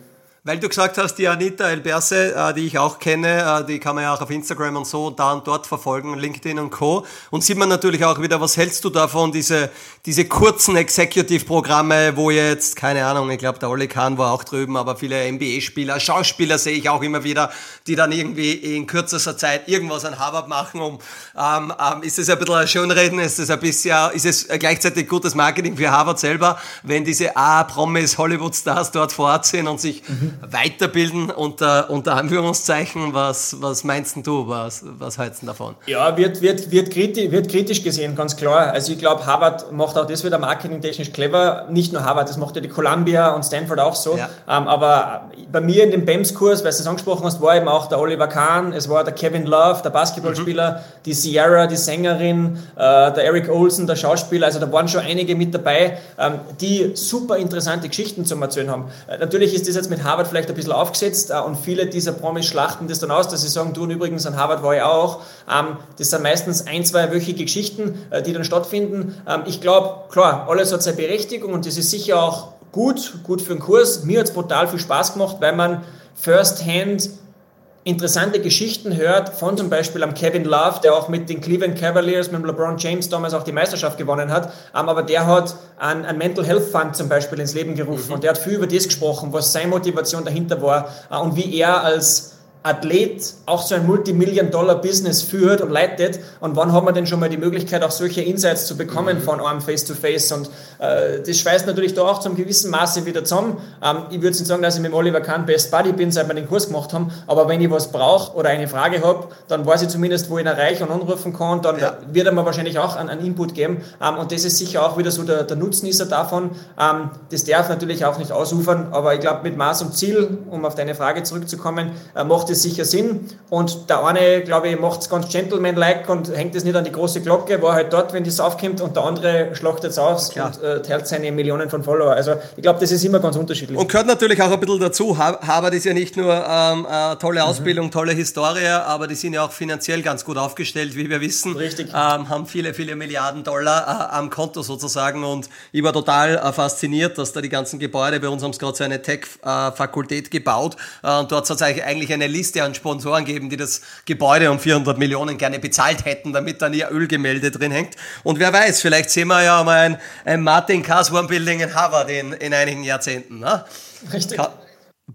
Weil du gesagt hast, die Anita Elberse, äh, die ich auch kenne, äh, die kann man ja auch auf Instagram und so da und dort verfolgen, LinkedIn und Co. Und sieht man natürlich auch wieder, was hältst du davon, diese, diese kurzen Executive-Programme, wo jetzt, keine Ahnung, ich glaube, der Oli Kahn war auch drüben, aber viele NBA-Spieler, Schauspieler sehe ich auch immer wieder, die dann irgendwie in kürzester Zeit irgendwas an Harvard machen. Um, ähm, ähm, ist es ein bisschen ein Schönreden? Ist es ein bisschen, ist es gleichzeitig gutes Marketing für Harvard selber, wenn diese A-Promis Hollywood-Stars dort vor Ort sind und sich mhm weiterbilden unter, unter Anführungszeichen. Was, was meinst du, was, was hältst du davon? Ja, wird, wird, wird, kritisch, wird kritisch gesehen, ganz klar. Also ich glaube, Harvard macht auch das wieder marketingtechnisch clever. Nicht nur Harvard, das macht ja die Columbia und Stanford auch so. Ja. Ähm, aber bei mir in dem BEMS-Kurs, weil du es angesprochen hast, war eben auch der Oliver Kahn, es war der Kevin Love, der Basketballspieler, mhm. die Sierra, die Sängerin, äh, der Eric Olsen, der Schauspieler. Also da waren schon einige mit dabei, ähm, die super interessante Geschichten zum Erzählen haben. Äh, natürlich ist das jetzt mit Harvard Harvard vielleicht ein bisschen aufgesetzt äh, und viele dieser Promis schlachten das dann aus, dass sie sagen, du und übrigens an Harvard war ich auch. Ähm, das sind meistens ein, zweiwöchige Geschichten, äh, die dann stattfinden. Ähm, ich glaube, klar, alles hat seine Berechtigung und das ist sicher auch gut, gut für den Kurs. Mir hat es brutal viel Spaß gemacht, weil man first-hand interessante Geschichten hört, von zum Beispiel am Kevin Love, der auch mit den Cleveland Cavaliers, mit LeBron James damals auch die Meisterschaft gewonnen hat, ähm, aber der hat einen, Mental Health Fund zum Beispiel ins Leben gerufen mhm. und der hat viel über das gesprochen, was seine Motivation dahinter war äh, und wie er als Athlet auch so ein Multimillion-Dollar-Business führt und leitet und wann hat man denn schon mal die Möglichkeit, auch solche Insights zu bekommen mhm. von einem Face-to-Face und äh, das schweißt natürlich da auch zum gewissen Maße wieder zusammen. Ähm, ich würde nicht sagen, dass ich mit Oliver Kahn Best Buddy bin, seit wir den Kurs gemacht haben, aber wenn ich was brauche oder eine Frage habe, dann weiß ich zumindest, wo ich ihn erreichen und anrufen kann, dann ja. wird er mir wahrscheinlich auch einen, einen Input geben ähm, und das ist sicher auch wieder so der, der Nutznießer davon. Ähm, das darf natürlich auch nicht ausufern, aber ich glaube mit Maß und Ziel, um auf deine Frage zurückzukommen, äh, macht es sicher Sinn. Und der eine, glaube ich, macht es ganz gentleman-like und hängt es nicht an die große Glocke, war halt dort, wenn das aufkommt, und der andere schlachtet es aus Klar. und äh, teilt seine Millionen von Follower. Also ich glaube, das ist immer ganz unterschiedlich. Und gehört natürlich auch ein bisschen dazu. Harvard ist ja nicht nur ähm, äh, tolle Ausbildung, mhm. tolle Historie, aber die sind ja auch finanziell ganz gut aufgestellt, wie wir wissen. Richtig. Ähm, haben viele, viele Milliarden Dollar äh, am Konto sozusagen und ich war total äh, fasziniert, dass da die ganzen Gebäude, bei uns haben es gerade so eine Tech-Fakultät gebaut äh, und dort hat es eigentlich eine Liste an Sponsoren geben, die das Gebäude um 400 Millionen gerne bezahlt hätten, damit dann ihr Ölgemälde drin hängt. Und wer weiß, vielleicht sehen wir ja mal ein, ein Martin Casworm Building in Harvard in, in einigen Jahrzehnten. Ne? Richtig. Ka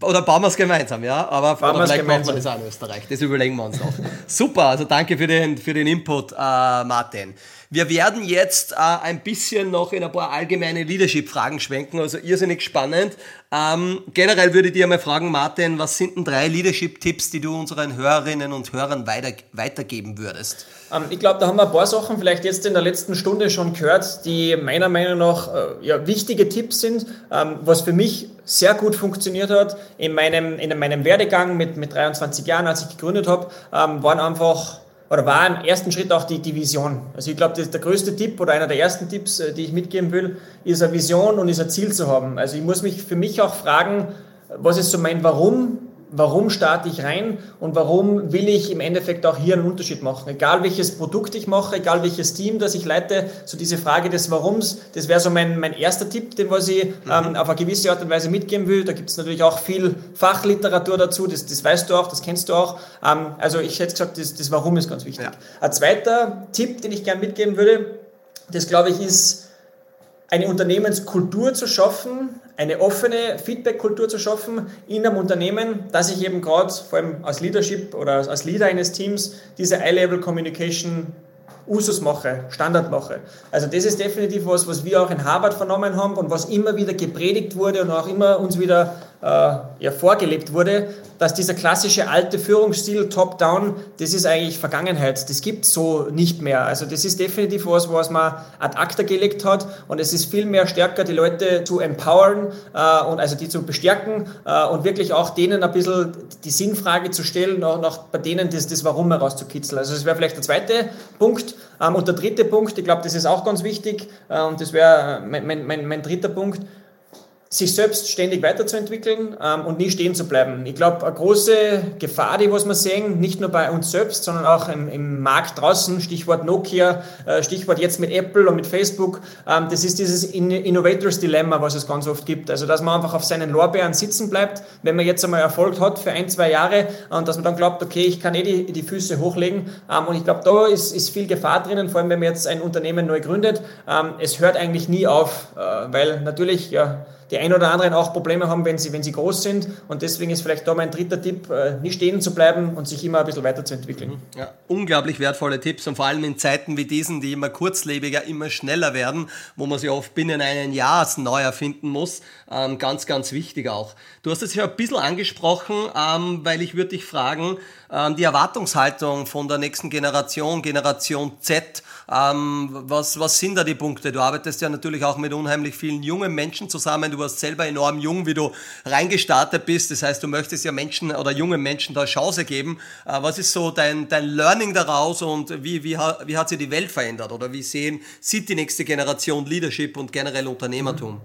oder bauen wir es gemeinsam, ja? Aber vielleicht machen wir das auch in Österreich. Das überlegen wir uns noch. Super, also danke für den, für den Input, äh, Martin. Wir werden jetzt äh, ein bisschen noch in ein paar allgemeine Leadership-Fragen schwenken, also irrsinnig spannend. Ähm, generell würde ich dir mal fragen, Martin, was sind denn drei Leadership-Tipps, die du unseren Hörerinnen und Hörern weiter, weitergeben würdest? Ähm, ich glaube, da haben wir ein paar Sachen vielleicht jetzt in der letzten Stunde schon gehört, die meiner Meinung nach äh, ja, wichtige Tipps sind, ähm, was für mich sehr gut funktioniert hat in meinem, in meinem Werdegang mit, mit 23 Jahren, als ich gegründet habe, ähm, waren einfach oder war im ersten Schritt auch die, die Vision. Also ich glaube, der größte Tipp oder einer der ersten Tipps, äh, die ich mitgeben will, ist eine Vision und ist ein Ziel zu haben. Also ich muss mich für mich auch fragen, was ist so mein Warum warum starte ich rein und warum will ich im Endeffekt auch hier einen Unterschied machen. Egal welches Produkt ich mache, egal welches Team, das ich leite, so diese Frage des Warums, das wäre so mein, mein erster Tipp, den was ich mhm. ähm, auf eine gewisse Art und Weise mitgeben will. Da gibt es natürlich auch viel Fachliteratur dazu, das, das weißt du auch, das kennst du auch. Ähm, also ich hätte gesagt, das, das Warum ist ganz wichtig. Ja. Ein zweiter Tipp, den ich gerne mitgeben würde, das glaube ich ist, eine Unternehmenskultur zu schaffen, eine offene Feedback-Kultur zu schaffen in einem Unternehmen, dass ich eben gerade vor allem als Leadership oder als Leader eines Teams diese Eye-Level Communication Usus mache, Standard mache. Also das ist definitiv was, was wir auch in Harvard vernommen haben und was immer wieder gepredigt wurde und auch immer uns wieder ja, vorgelebt wurde, dass dieser klassische alte Führungsstil Top-Down, das ist eigentlich Vergangenheit. Das gibt es so nicht mehr. Also das ist definitiv was, was man ad acta gelegt hat und es ist viel mehr stärker, die Leute zu empowern äh, und also die zu bestärken äh, und wirklich auch denen ein bisschen die Sinnfrage zu stellen, auch noch bei denen das, das Warum herauszukitzeln. Also das wäre vielleicht der zweite Punkt. Ähm, und der dritte Punkt, ich glaube, das ist auch ganz wichtig äh, und das wäre mein, mein, mein, mein dritter Punkt, sich selbst ständig weiterzuentwickeln ähm, und nie stehen zu bleiben. Ich glaube, eine große Gefahr, die was wir sehen, nicht nur bei uns selbst, sondern auch im, im Markt draußen, Stichwort Nokia, äh, Stichwort jetzt mit Apple und mit Facebook, ähm, das ist dieses In Innovators Dilemma, was es ganz oft gibt. Also, dass man einfach auf seinen Lorbeeren sitzen bleibt, wenn man jetzt einmal Erfolg hat für ein, zwei Jahre und dass man dann glaubt, okay, ich kann eh die, die Füße hochlegen. Ähm, und ich glaube, da ist, ist viel Gefahr drinnen, vor allem wenn man jetzt ein Unternehmen neu gründet. Ähm, es hört eigentlich nie auf, äh, weil natürlich, ja, die ein oder anderen auch Probleme haben, wenn sie, wenn sie groß sind. Und deswegen ist vielleicht da mein dritter Tipp, äh, nicht stehen zu bleiben und sich immer ein bisschen weiterzuentwickeln. Mhm. Ja, unglaublich wertvolle Tipps und vor allem in Zeiten wie diesen, die immer kurzlebiger, immer schneller werden, wo man sich oft binnen einem Jahr neu erfinden muss. Ähm, ganz, ganz wichtig auch. Du hast es ja ein bisschen angesprochen, ähm, weil ich würde dich fragen, ähm, die Erwartungshaltung von der nächsten Generation, Generation Z, ähm, was, was sind da die Punkte? Du arbeitest ja natürlich auch mit unheimlich vielen jungen Menschen zusammen. Du warst selber enorm jung, wie du reingestartet bist. Das heißt, du möchtest ja Menschen oder jungen Menschen da Chance geben. Äh, was ist so dein, dein Learning daraus und wie, wie, wie hat sich die Welt verändert? Oder wie sehen, sieht die nächste Generation Leadership und generell Unternehmertum?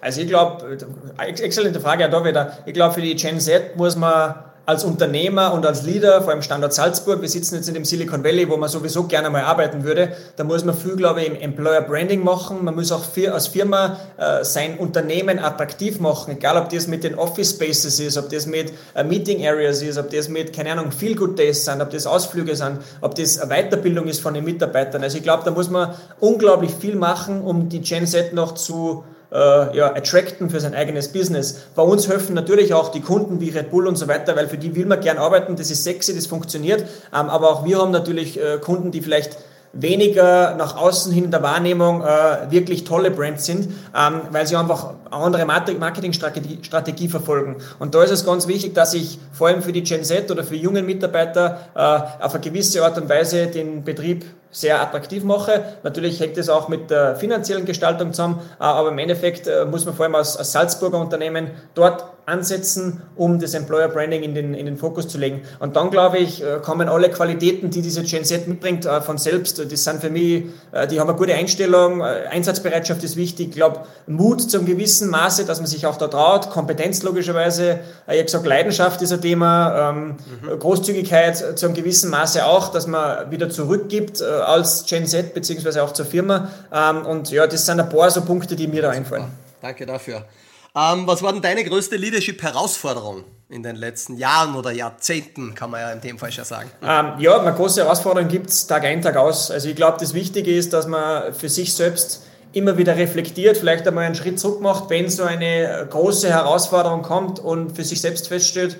Also ich glaube, exzellente Frage ja da wieder. Ich glaube, für die Gen Z muss man als Unternehmer und als Leader, vor allem Standort Salzburg, wir sitzen jetzt in dem Silicon Valley, wo man sowieso gerne mal arbeiten würde, da muss man viel, glaube ich, im Employer Branding machen. Man muss auch für, als Firma äh, sein Unternehmen attraktiv machen, egal ob das mit den Office Spaces ist, ob das mit äh, Meeting Areas ist, ob das mit, keine Ahnung, Feel Good Days sind, ob das Ausflüge sind, ob das Weiterbildung ist von den Mitarbeitern. Also ich glaube, da muss man unglaublich viel machen, um die Gen Z noch zu äh, ja, attracten für sein eigenes Business. Bei uns helfen natürlich auch die Kunden wie Red Bull und so weiter, weil für die will man gern arbeiten, das ist sexy, das funktioniert. Ähm, aber auch wir haben natürlich äh, Kunden, die vielleicht weniger nach außen hin in der Wahrnehmung äh, wirklich tolle Brands sind, ähm, weil sie einfach eine andere Marketingstrategie Strategie verfolgen. Und da ist es ganz wichtig, dass ich vor allem für die Gen Z oder für junge Mitarbeiter äh, auf eine gewisse Art und Weise den Betrieb sehr attraktiv mache. Natürlich hängt es auch mit der finanziellen Gestaltung zusammen, äh, aber im Endeffekt äh, muss man vor allem als, als Salzburger Unternehmen dort ansetzen, um das Employer Branding in den, in den Fokus zu legen. Und dann, glaube ich, äh, kommen alle Qualitäten, die diese Gen Z mitbringt, äh, von selbst. Das sind für mich, äh, die haben eine gute Einstellung, Einsatzbereitschaft ist wichtig, ich glaube, Mut zum gewissen Maße, dass man sich auch da traut, Kompetenz logischerweise, ich habe gesagt, Leidenschaft ist ein Thema, ähm, mhm. Großzügigkeit zu einem gewissen Maße auch, dass man wieder zurückgibt als Gen Z, beziehungsweise auch zur Firma. Ähm, und ja, das sind ein paar so Punkte, die mir da einfallen. Danke dafür. Ähm, was war denn deine größte Leadership-Herausforderung in den letzten Jahren oder Jahrzehnten, kann man ja in dem Fall schon sagen? Ähm, ja, eine große Herausforderung gibt es Tag ein, Tag aus. Also ich glaube, das Wichtige ist, dass man für sich selbst immer wieder reflektiert, vielleicht einmal einen Schritt zurück macht, wenn so eine große Herausforderung kommt und für sich selbst feststellt,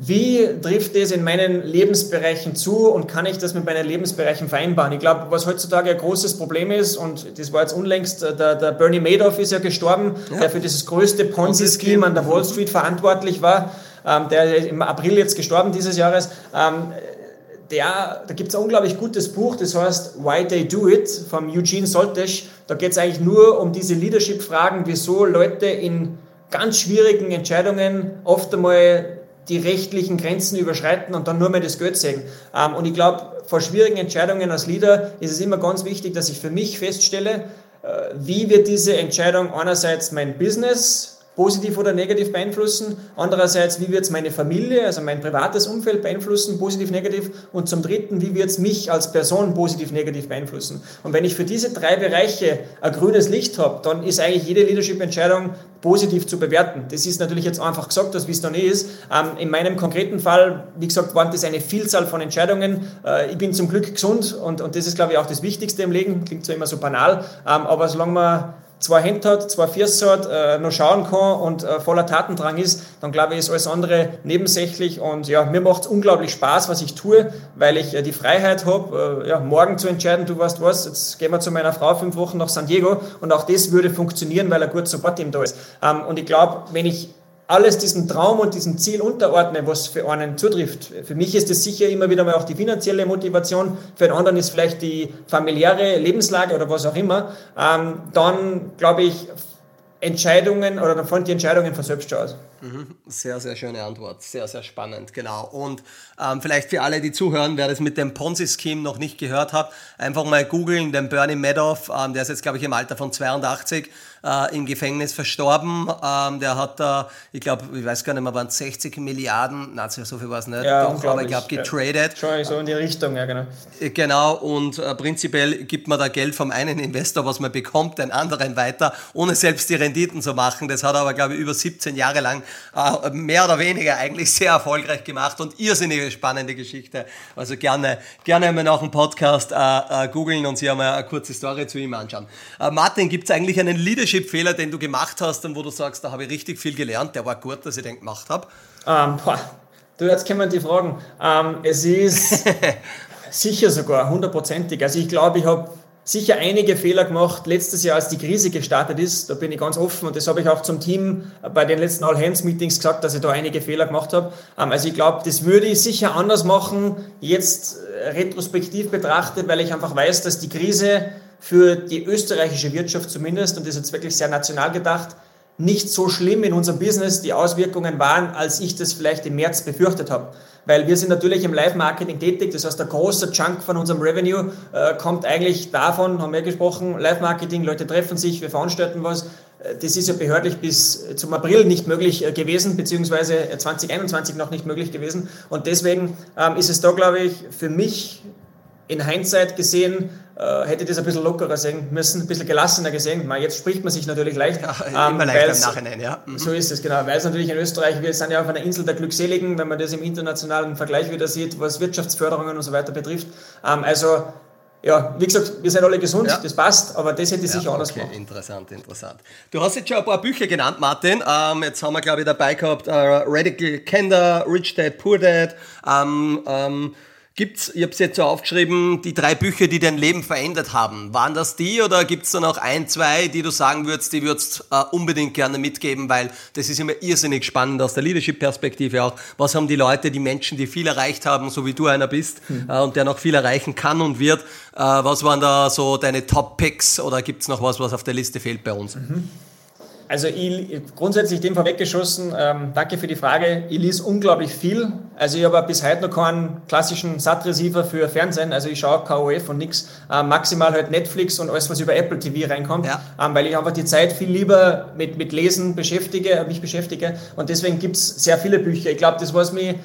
wie trifft das in meinen Lebensbereichen zu und kann ich das mit meinen Lebensbereichen vereinbaren? Ich glaube, was heutzutage ein großes Problem ist, und das war jetzt unlängst, äh, der, der Bernie Madoff ist ja gestorben, ja. der für dieses größte Ponzi-Scheme an der Wall Street verantwortlich war, ähm, der im April jetzt gestorben dieses Jahres. Ähm, der, da gibt es ein unglaublich gutes Buch, das heißt Why They Do It von Eugene Soltesch. Da geht es eigentlich nur um diese Leadership-Fragen, wieso Leute in ganz schwierigen Entscheidungen oft einmal die rechtlichen Grenzen überschreiten und dann nur mehr das Geld sehen. Ähm, und ich glaube, vor schwierigen Entscheidungen als Leader ist es immer ganz wichtig, dass ich für mich feststelle, äh, wie wird diese Entscheidung einerseits mein Business positiv oder negativ beeinflussen. Andererseits, wie wird es meine Familie, also mein privates Umfeld beeinflussen, positiv, negativ. Und zum Dritten, wie wird es mich als Person positiv, negativ beeinflussen. Und wenn ich für diese drei Bereiche ein grünes Licht habe, dann ist eigentlich jede Leadership-Entscheidung positiv zu bewerten. Das ist natürlich jetzt einfach gesagt, dass wie es dann eh ist. Ähm, in meinem konkreten Fall, wie gesagt, waren das eine Vielzahl von Entscheidungen. Äh, ich bin zum Glück gesund und, und das ist, glaube ich, auch das Wichtigste im Leben. Klingt zwar immer so banal, ähm, aber solange man zwei Hände hat, zwei Füße hat, äh, noch schauen kann und äh, voller Tatendrang ist, dann glaube ich, ist alles andere nebensächlich. Und ja, mir macht es unglaublich Spaß, was ich tue, weil ich äh, die Freiheit habe, äh, ja, morgen zu entscheiden, du weißt was, jetzt gehen wir zu meiner Frau fünf Wochen nach San Diego und auch das würde funktionieren, weil ein guter Support-Team da ist. Ähm, und ich glaube, wenn ich alles diesem Traum und diesem Ziel unterordne, was für einen zutrifft. Für mich ist es sicher immer wieder mal auch die finanzielle Motivation, für den anderen ist vielleicht die familiäre Lebenslage oder was auch immer. Ähm, dann glaube ich, Entscheidungen oder dann fallen die Entscheidungen von selbst schon aus. Mhm. Sehr, sehr schöne Antwort. Sehr, sehr spannend, genau. Und ähm, vielleicht für alle, die zuhören, wer das mit dem Ponzi-Scheme noch nicht gehört hat, einfach mal googeln, den Bernie Madoff, ähm, der ist jetzt, glaube ich, im Alter von 82 äh, im Gefängnis verstorben. Ähm, der hat da, ich glaube, ich weiß gar nicht mehr, waren 60 Milliarden, na, so viel war es nicht, ja, aber ich glaube, getradet. Schon so in die Richtung, ja, genau. Äh, genau, und äh, prinzipiell gibt man da Geld vom einen Investor, was man bekommt, den anderen weiter, ohne selbst die Renditen zu machen. Das hat er aber, glaube ich, über 17 Jahre lang äh, mehr oder weniger eigentlich sehr erfolgreich gemacht und irrsinnige spannende Geschichte. Also gerne, gerne mal nach dem Podcast äh, äh, googeln und sich einmal eine kurze Story zu ihm anschauen. Äh, Martin, gibt es eigentlich einen Leadership-Fehler, den du gemacht hast und wo du sagst, da habe ich richtig viel gelernt, der war gut, dass ich den gemacht habe? Ähm, du, jetzt kommen die Fragen. Ähm, es ist sicher sogar hundertprozentig. Also ich glaube, ich habe sicher einige Fehler gemacht letztes Jahr, als die Krise gestartet ist. Da bin ich ganz offen und das habe ich auch zum Team bei den letzten All-Hands-Meetings gesagt, dass ich da einige Fehler gemacht habe. Ähm, also ich glaube, das würde ich sicher anders machen, jetzt äh, retrospektiv betrachtet, weil ich einfach weiß, dass die Krise für die österreichische Wirtschaft zumindest, und das ist jetzt wirklich sehr national gedacht, nicht so schlimm in unserem Business die Auswirkungen waren, als ich das vielleicht im März befürchtet habe weil wir sind natürlich im Live-Marketing tätig. Das heißt, der große Chunk von unserem Revenue äh, kommt eigentlich davon, haben wir gesprochen, Live-Marketing, Leute treffen sich, wir veranstalten was. Äh, das ist ja behördlich bis zum April nicht möglich äh, gewesen, beziehungsweise 2021 noch nicht möglich gewesen. Und deswegen ähm, ist es da, glaube ich, für mich in Hindsight gesehen, äh, hätte das ein bisschen lockerer sehen müssen, ein bisschen gelassener gesehen. Jetzt spricht man sich natürlich leicht. Ja, immer ähm, leichter im Nachhinein, ja. Mhm. So ist es, genau. Weil es natürlich in Österreich, wir sind ja auf einer Insel der Glückseligen, wenn man das im internationalen Vergleich wieder sieht, was Wirtschaftsförderungen und so weiter betrifft. Ähm, also, ja, wie gesagt, wir sind alle gesund, ja. das passt, aber das hätte ich ja, sicher anders okay, gemacht. Interessant, interessant. Du hast jetzt schon ein paar Bücher genannt, Martin. Ähm, jetzt haben wir, glaube ich, dabei gehabt uh, Radical Candor, Rich Dad, Poor Dad. Ähm, ähm, Gibt's, ich habe es jetzt so aufgeschrieben, die drei Bücher, die dein Leben verändert haben. Waren das die oder gibt es da noch ein, zwei, die du sagen würdest, die würdest äh, unbedingt gerne mitgeben, weil das ist immer irrsinnig spannend aus der Leadership-Perspektive auch. Was haben die Leute, die Menschen, die viel erreicht haben, so wie du einer bist mhm. äh, und der noch viel erreichen kann und wird, äh, was waren da so deine Top-Picks oder gibt es noch was, was auf der Liste fehlt bei uns? Mhm. Also ich, grundsätzlich dem vorweggeschossen, ähm, danke für die Frage. Ich lese unglaublich viel. Also ich habe bis heute noch keinen klassischen SAT-Receiver für Fernsehen. Also ich schaue KOF und nichts. Ähm, maximal halt Netflix und alles, was über Apple TV reinkommt. Ja. Ähm, weil ich einfach die Zeit viel lieber mit, mit Lesen beschäftige, mich beschäftige. Und deswegen gibt es sehr viele Bücher. Ich glaube, das, was mich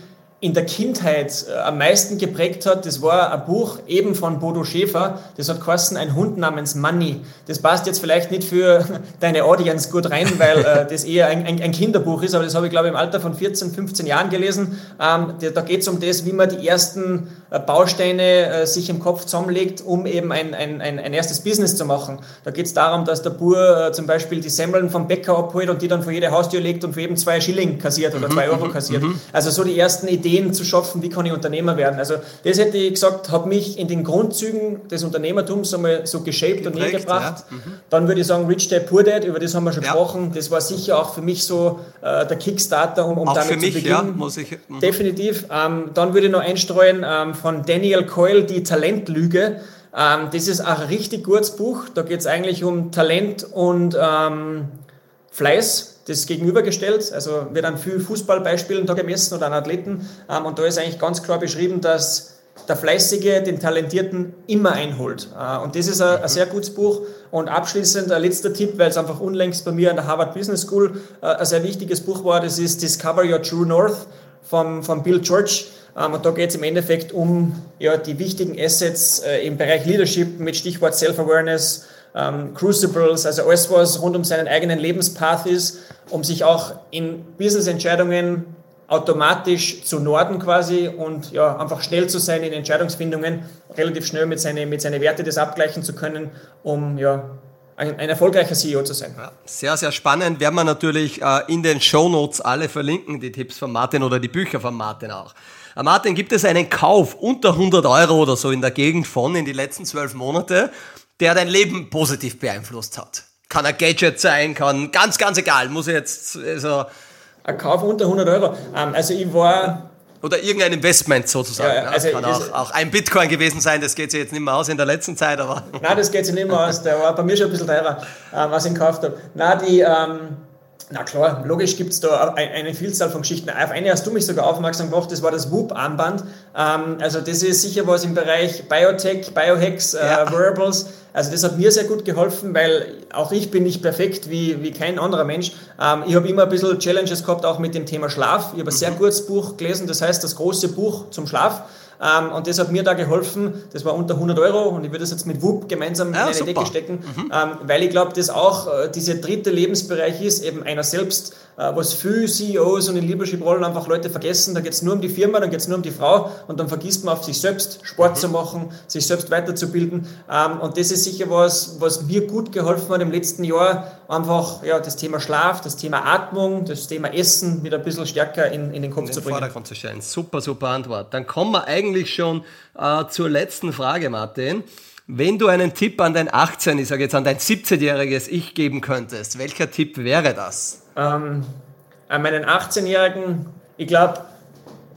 in der Kindheit äh, am meisten geprägt hat, das war ein Buch eben von Bodo Schäfer, das hat geheißen Ein Hund namens Money. Das passt jetzt vielleicht nicht für deine Audience gut rein, weil äh, das eher ein, ein, ein, Kinderbuch ist, aber das habe ich glaube ich im Alter von 14, 15 Jahren gelesen. Ähm, da geht es um das, wie man die ersten Bausteine äh, sich im Kopf zusammenlegt, um eben ein, ein, ein, ein erstes Business zu machen. Da geht es darum, dass der Bur äh, zum Beispiel die Semmeln vom Bäcker abholt und die dann vor jede Haustür legt und für eben zwei Schilling kassiert oder mhm, zwei Euro mhm, kassiert. Mhm. Also so die ersten Ideen zu schaffen, wie kann ich Unternehmer werden. Also das hätte ich gesagt, hat mich in den Grundzügen des Unternehmertums einmal so geshaped und näher gebracht. Ja. Mhm. Dann würde ich sagen, Rich Dad, Poor Dad, über das haben wir schon ja. gesprochen. Das war sicher auch für mich so äh, der Kickstarter, um, um auch damit für mich, zu beginnen. Ja, muss ich, mhm. Definitiv. Ähm, dann würde ich noch einstreuen ähm, von Daniel Coyle, die Talentlüge. Ähm, das ist auch ein richtig gutes Buch. Da geht es eigentlich um Talent und ähm, Fleiß das gegenübergestellt. Also wird an vielen Fußballbeispielen da gemessen oder an Athleten. Ähm, und da ist eigentlich ganz klar beschrieben, dass der Fleißige den Talentierten immer einholt. Äh, und das ist ein, ein, sehr gutes Buch. Und abschließend ein letzter Tipp, weil es einfach unlängst bei mir an der Harvard Business School äh, ein sehr wichtiges Buch war, das ist Discover Your True North von, von Bill George. Ähm, und da geht es im Endeffekt um ja, die wichtigen Assets äh, im Bereich Leadership mit Stichwort Self-Awareness, ähm, Crucibles, also alles, was rund um seinen eigenen Lebenspath ist, um sich auch in Business-Entscheidungen automatisch zu norden quasi und ja, einfach schnell zu sein in Entscheidungsfindungen, relativ schnell mit seinen mit seine Werte das abgleichen zu können, um ja, ein, ein, erfolgreicher CEO zu sein. Ja, sehr, sehr spannend. Werden wir natürlich äh, in den Show Notes alle verlinken, die Tipps von Martin oder die Bücher von Martin auch. Äh, Martin, gibt es einen Kauf unter 100 Euro oder so in der Gegend von in die letzten zwölf Monate, der dein Leben positiv beeinflusst hat? Kann ein Gadget sein, kann ganz, ganz egal. Muss ich jetzt also ein Kauf unter 100 Euro. Ähm, also ich war oder irgendein Investment sozusagen. Ja, also Kann auch, auch, ein Bitcoin gewesen sein, das geht sich jetzt nicht mehr aus in der letzten Zeit, aber. Nein, das geht sich nicht mehr aus. Der war bei mir schon ein bisschen teurer, äh, was ich gekauft habe. Nein, die, ähm, na klar, logisch gibt es da eine Vielzahl von Geschichten. Auf eine hast du mich sogar aufmerksam gemacht, das war das Whoop-Armband. Ähm, also das ist sicher was im Bereich Biotech, Biohacks, äh, ja. Wearables. Also das hat mir sehr gut geholfen, weil auch ich bin nicht perfekt wie, wie kein anderer Mensch. Ähm, ich habe immer ein bisschen Challenges gehabt, auch mit dem Thema Schlaf. Ich habe ein sehr mhm. gutes Buch gelesen, das heißt das große Buch zum Schlaf. Ähm, und das hat mir da geholfen. Das war unter 100 Euro und ich würde das jetzt mit WUP gemeinsam ja, in eine super. Decke stecken, mhm. ähm, weil ich glaube, dass auch äh, dieser dritte Lebensbereich ist, eben einer selbst äh, was viele CEOs und in Leadership-Rollen einfach Leute vergessen. Da geht es nur um die Firma, dann geht es nur um die Frau und dann vergisst man auf sich selbst Sport mhm. zu machen, sich selbst weiterzubilden. Ähm, und das ist sicher was, was mir gut geholfen hat im letzten Jahr, einfach ja, das Thema Schlaf, das Thema Atmung, das Thema Essen wieder ein bisschen stärker in, in den Kopf in den zu bringen. Vordergrund zu stellen. Super, super Antwort. Dann kommen wir eigentlich schon äh, zur letzten Frage, Martin. Wenn du einen Tipp an dein 18, ich sage jetzt an dein 17-jähriges Ich geben könntest, welcher Tipp wäre das? Ähm, an meinen 18-Jährigen, ich glaube,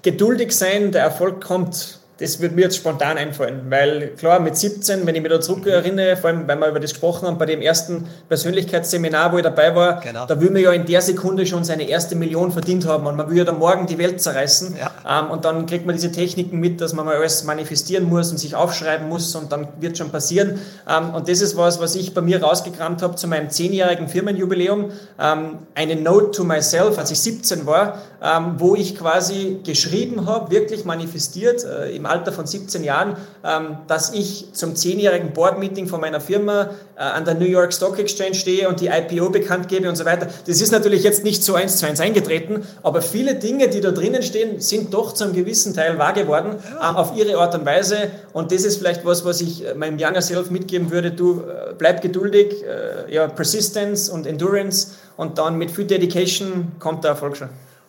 geduldig sein, der Erfolg kommt das würde mir jetzt spontan einfallen, weil klar, mit 17, wenn ich mich da zurück erinnere, vor allem, weil wir über das gesprochen haben, bei dem ersten Persönlichkeitsseminar, wo ich dabei war, genau. da will man ja in der Sekunde schon seine erste Million verdient haben und man will ja dann morgen die Welt zerreißen ja. ähm, und dann kriegt man diese Techniken mit, dass man mal alles manifestieren muss und sich aufschreiben muss und dann wird schon passieren. Ähm, und das ist was, was ich bei mir rausgekramt habe zu meinem zehnjährigen Firmenjubiläum, ähm, eine Note to myself, als ich 17 war, ähm, wo ich quasi geschrieben habe, wirklich manifestiert, äh, Alter von 17 Jahren, ähm, dass ich zum 10-jährigen Board-Meeting von meiner Firma äh, an der New York Stock Exchange stehe und die IPO bekannt gebe und so weiter. Das ist natürlich jetzt nicht so eins zu eins eingetreten, aber viele Dinge, die da drinnen stehen, sind doch zu einem gewissen Teil wahr geworden, ja. Äh, auf ihre Art und Weise. Und das ist vielleicht was, was ich äh, meinem Younger Self mitgeben würde. Du bleib geduldig, ja, Persistence und Endurance und dann mit viel Dedication kommt der Erfolg schon.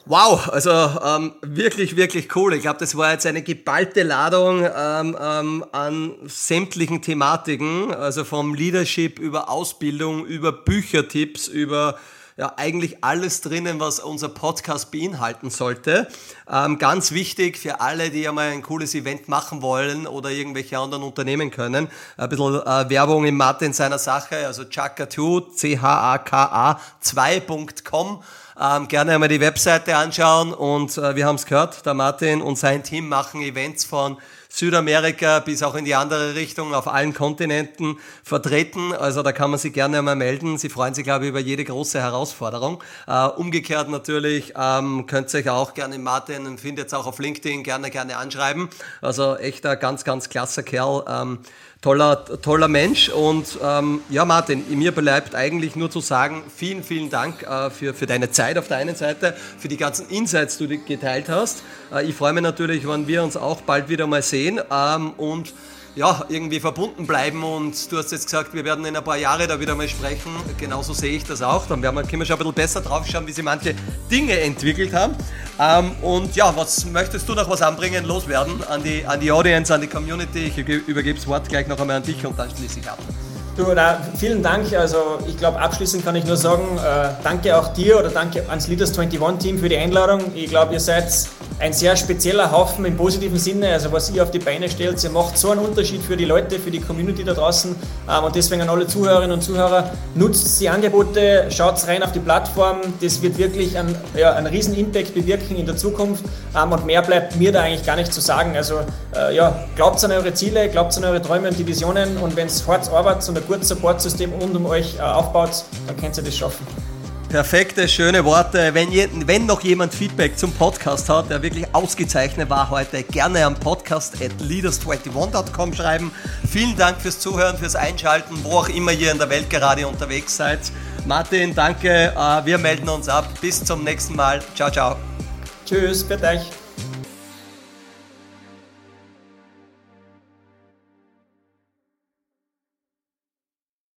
Wow, also ähm, wirklich, wirklich cool. Ich glaube, das war jetzt eine geballte Ladung ähm, ähm, an sämtlichen Thematiken, also vom Leadership über Ausbildung, über Büchertipps, über ja, eigentlich alles drinnen, was unser Podcast beinhalten sollte. Ähm, ganz wichtig für alle, die einmal ein cooles Event machen wollen oder irgendwelche anderen Unternehmen können. Ein bisschen äh, Werbung im Martin seiner Sache, also chaka2, C-H-A-K-A 2.com. Ähm, gerne einmal die Webseite anschauen und äh, wir haben es gehört, der Martin und sein Team machen Events von Südamerika bis auch in die andere Richtung auf allen Kontinenten vertreten. Also da kann man sich gerne einmal melden. Sie freuen sich, glaube ich, über jede große Herausforderung. Äh, umgekehrt natürlich ähm, könnt ihr euch auch gerne Martin, findet es auch auf LinkedIn, gerne, gerne anschreiben. Also echter ganz, ganz klasser Kerl. Ähm, toller, toller Mensch. Und ähm, ja, Martin, mir bleibt eigentlich nur zu sagen, vielen, vielen Dank äh, für, für deine Zeit auf der einen Seite, für die ganzen Insights, die du geteilt hast. Äh, ich freue mich natürlich, wenn wir uns auch bald wieder mal sehen. Ähm, und ja, irgendwie verbunden bleiben und du hast jetzt gesagt, wir werden in ein paar Jahren da wieder mal sprechen. Genauso sehe ich das auch. Dann werden wir, können wir schon ein bisschen besser drauf schauen, wie sich manche Dinge entwickelt haben. Ähm, und ja, was möchtest du noch was anbringen, loswerden an die, an die Audience, an die Community? Ich übergebe das Wort gleich noch einmal an dich und dann schließe ich ab. Du, na, vielen Dank. Also ich glaube, abschließend kann ich nur sagen, äh, danke auch dir oder danke ans Leaders 21 Team für die Einladung. Ich glaube, ihr seid ein sehr spezieller Haufen im positiven Sinne. Also was ihr auf die Beine stellt, ihr macht so einen Unterschied für die Leute, für die Community da draußen. Ähm, und deswegen an alle Zuhörerinnen und Zuhörer, nutzt die Angebote, schaut rein auf die Plattform. Das wird wirklich einen, ja, einen riesen Impact bewirken in der Zukunft. Ähm, und mehr bleibt mir da eigentlich gar nicht zu sagen. Also äh, ja, glaubt an eure Ziele, glaubt an eure Träume und die Visionen. Und wenn es hart arbeitet und gutes Support-System rund um euch äh, aufbaut, dann könnt ihr das schaffen. Perfekte, schöne Worte. Wenn, je, wenn noch jemand Feedback zum Podcast hat, der wirklich ausgezeichnet war heute, gerne am podcast at leaders21.com schreiben. Vielen Dank fürs Zuhören, fürs Einschalten, wo auch immer ihr in der Welt gerade unterwegs seid. Martin, danke. Äh, wir melden uns ab. Bis zum nächsten Mal. Ciao, ciao. Tschüss, bitte euch.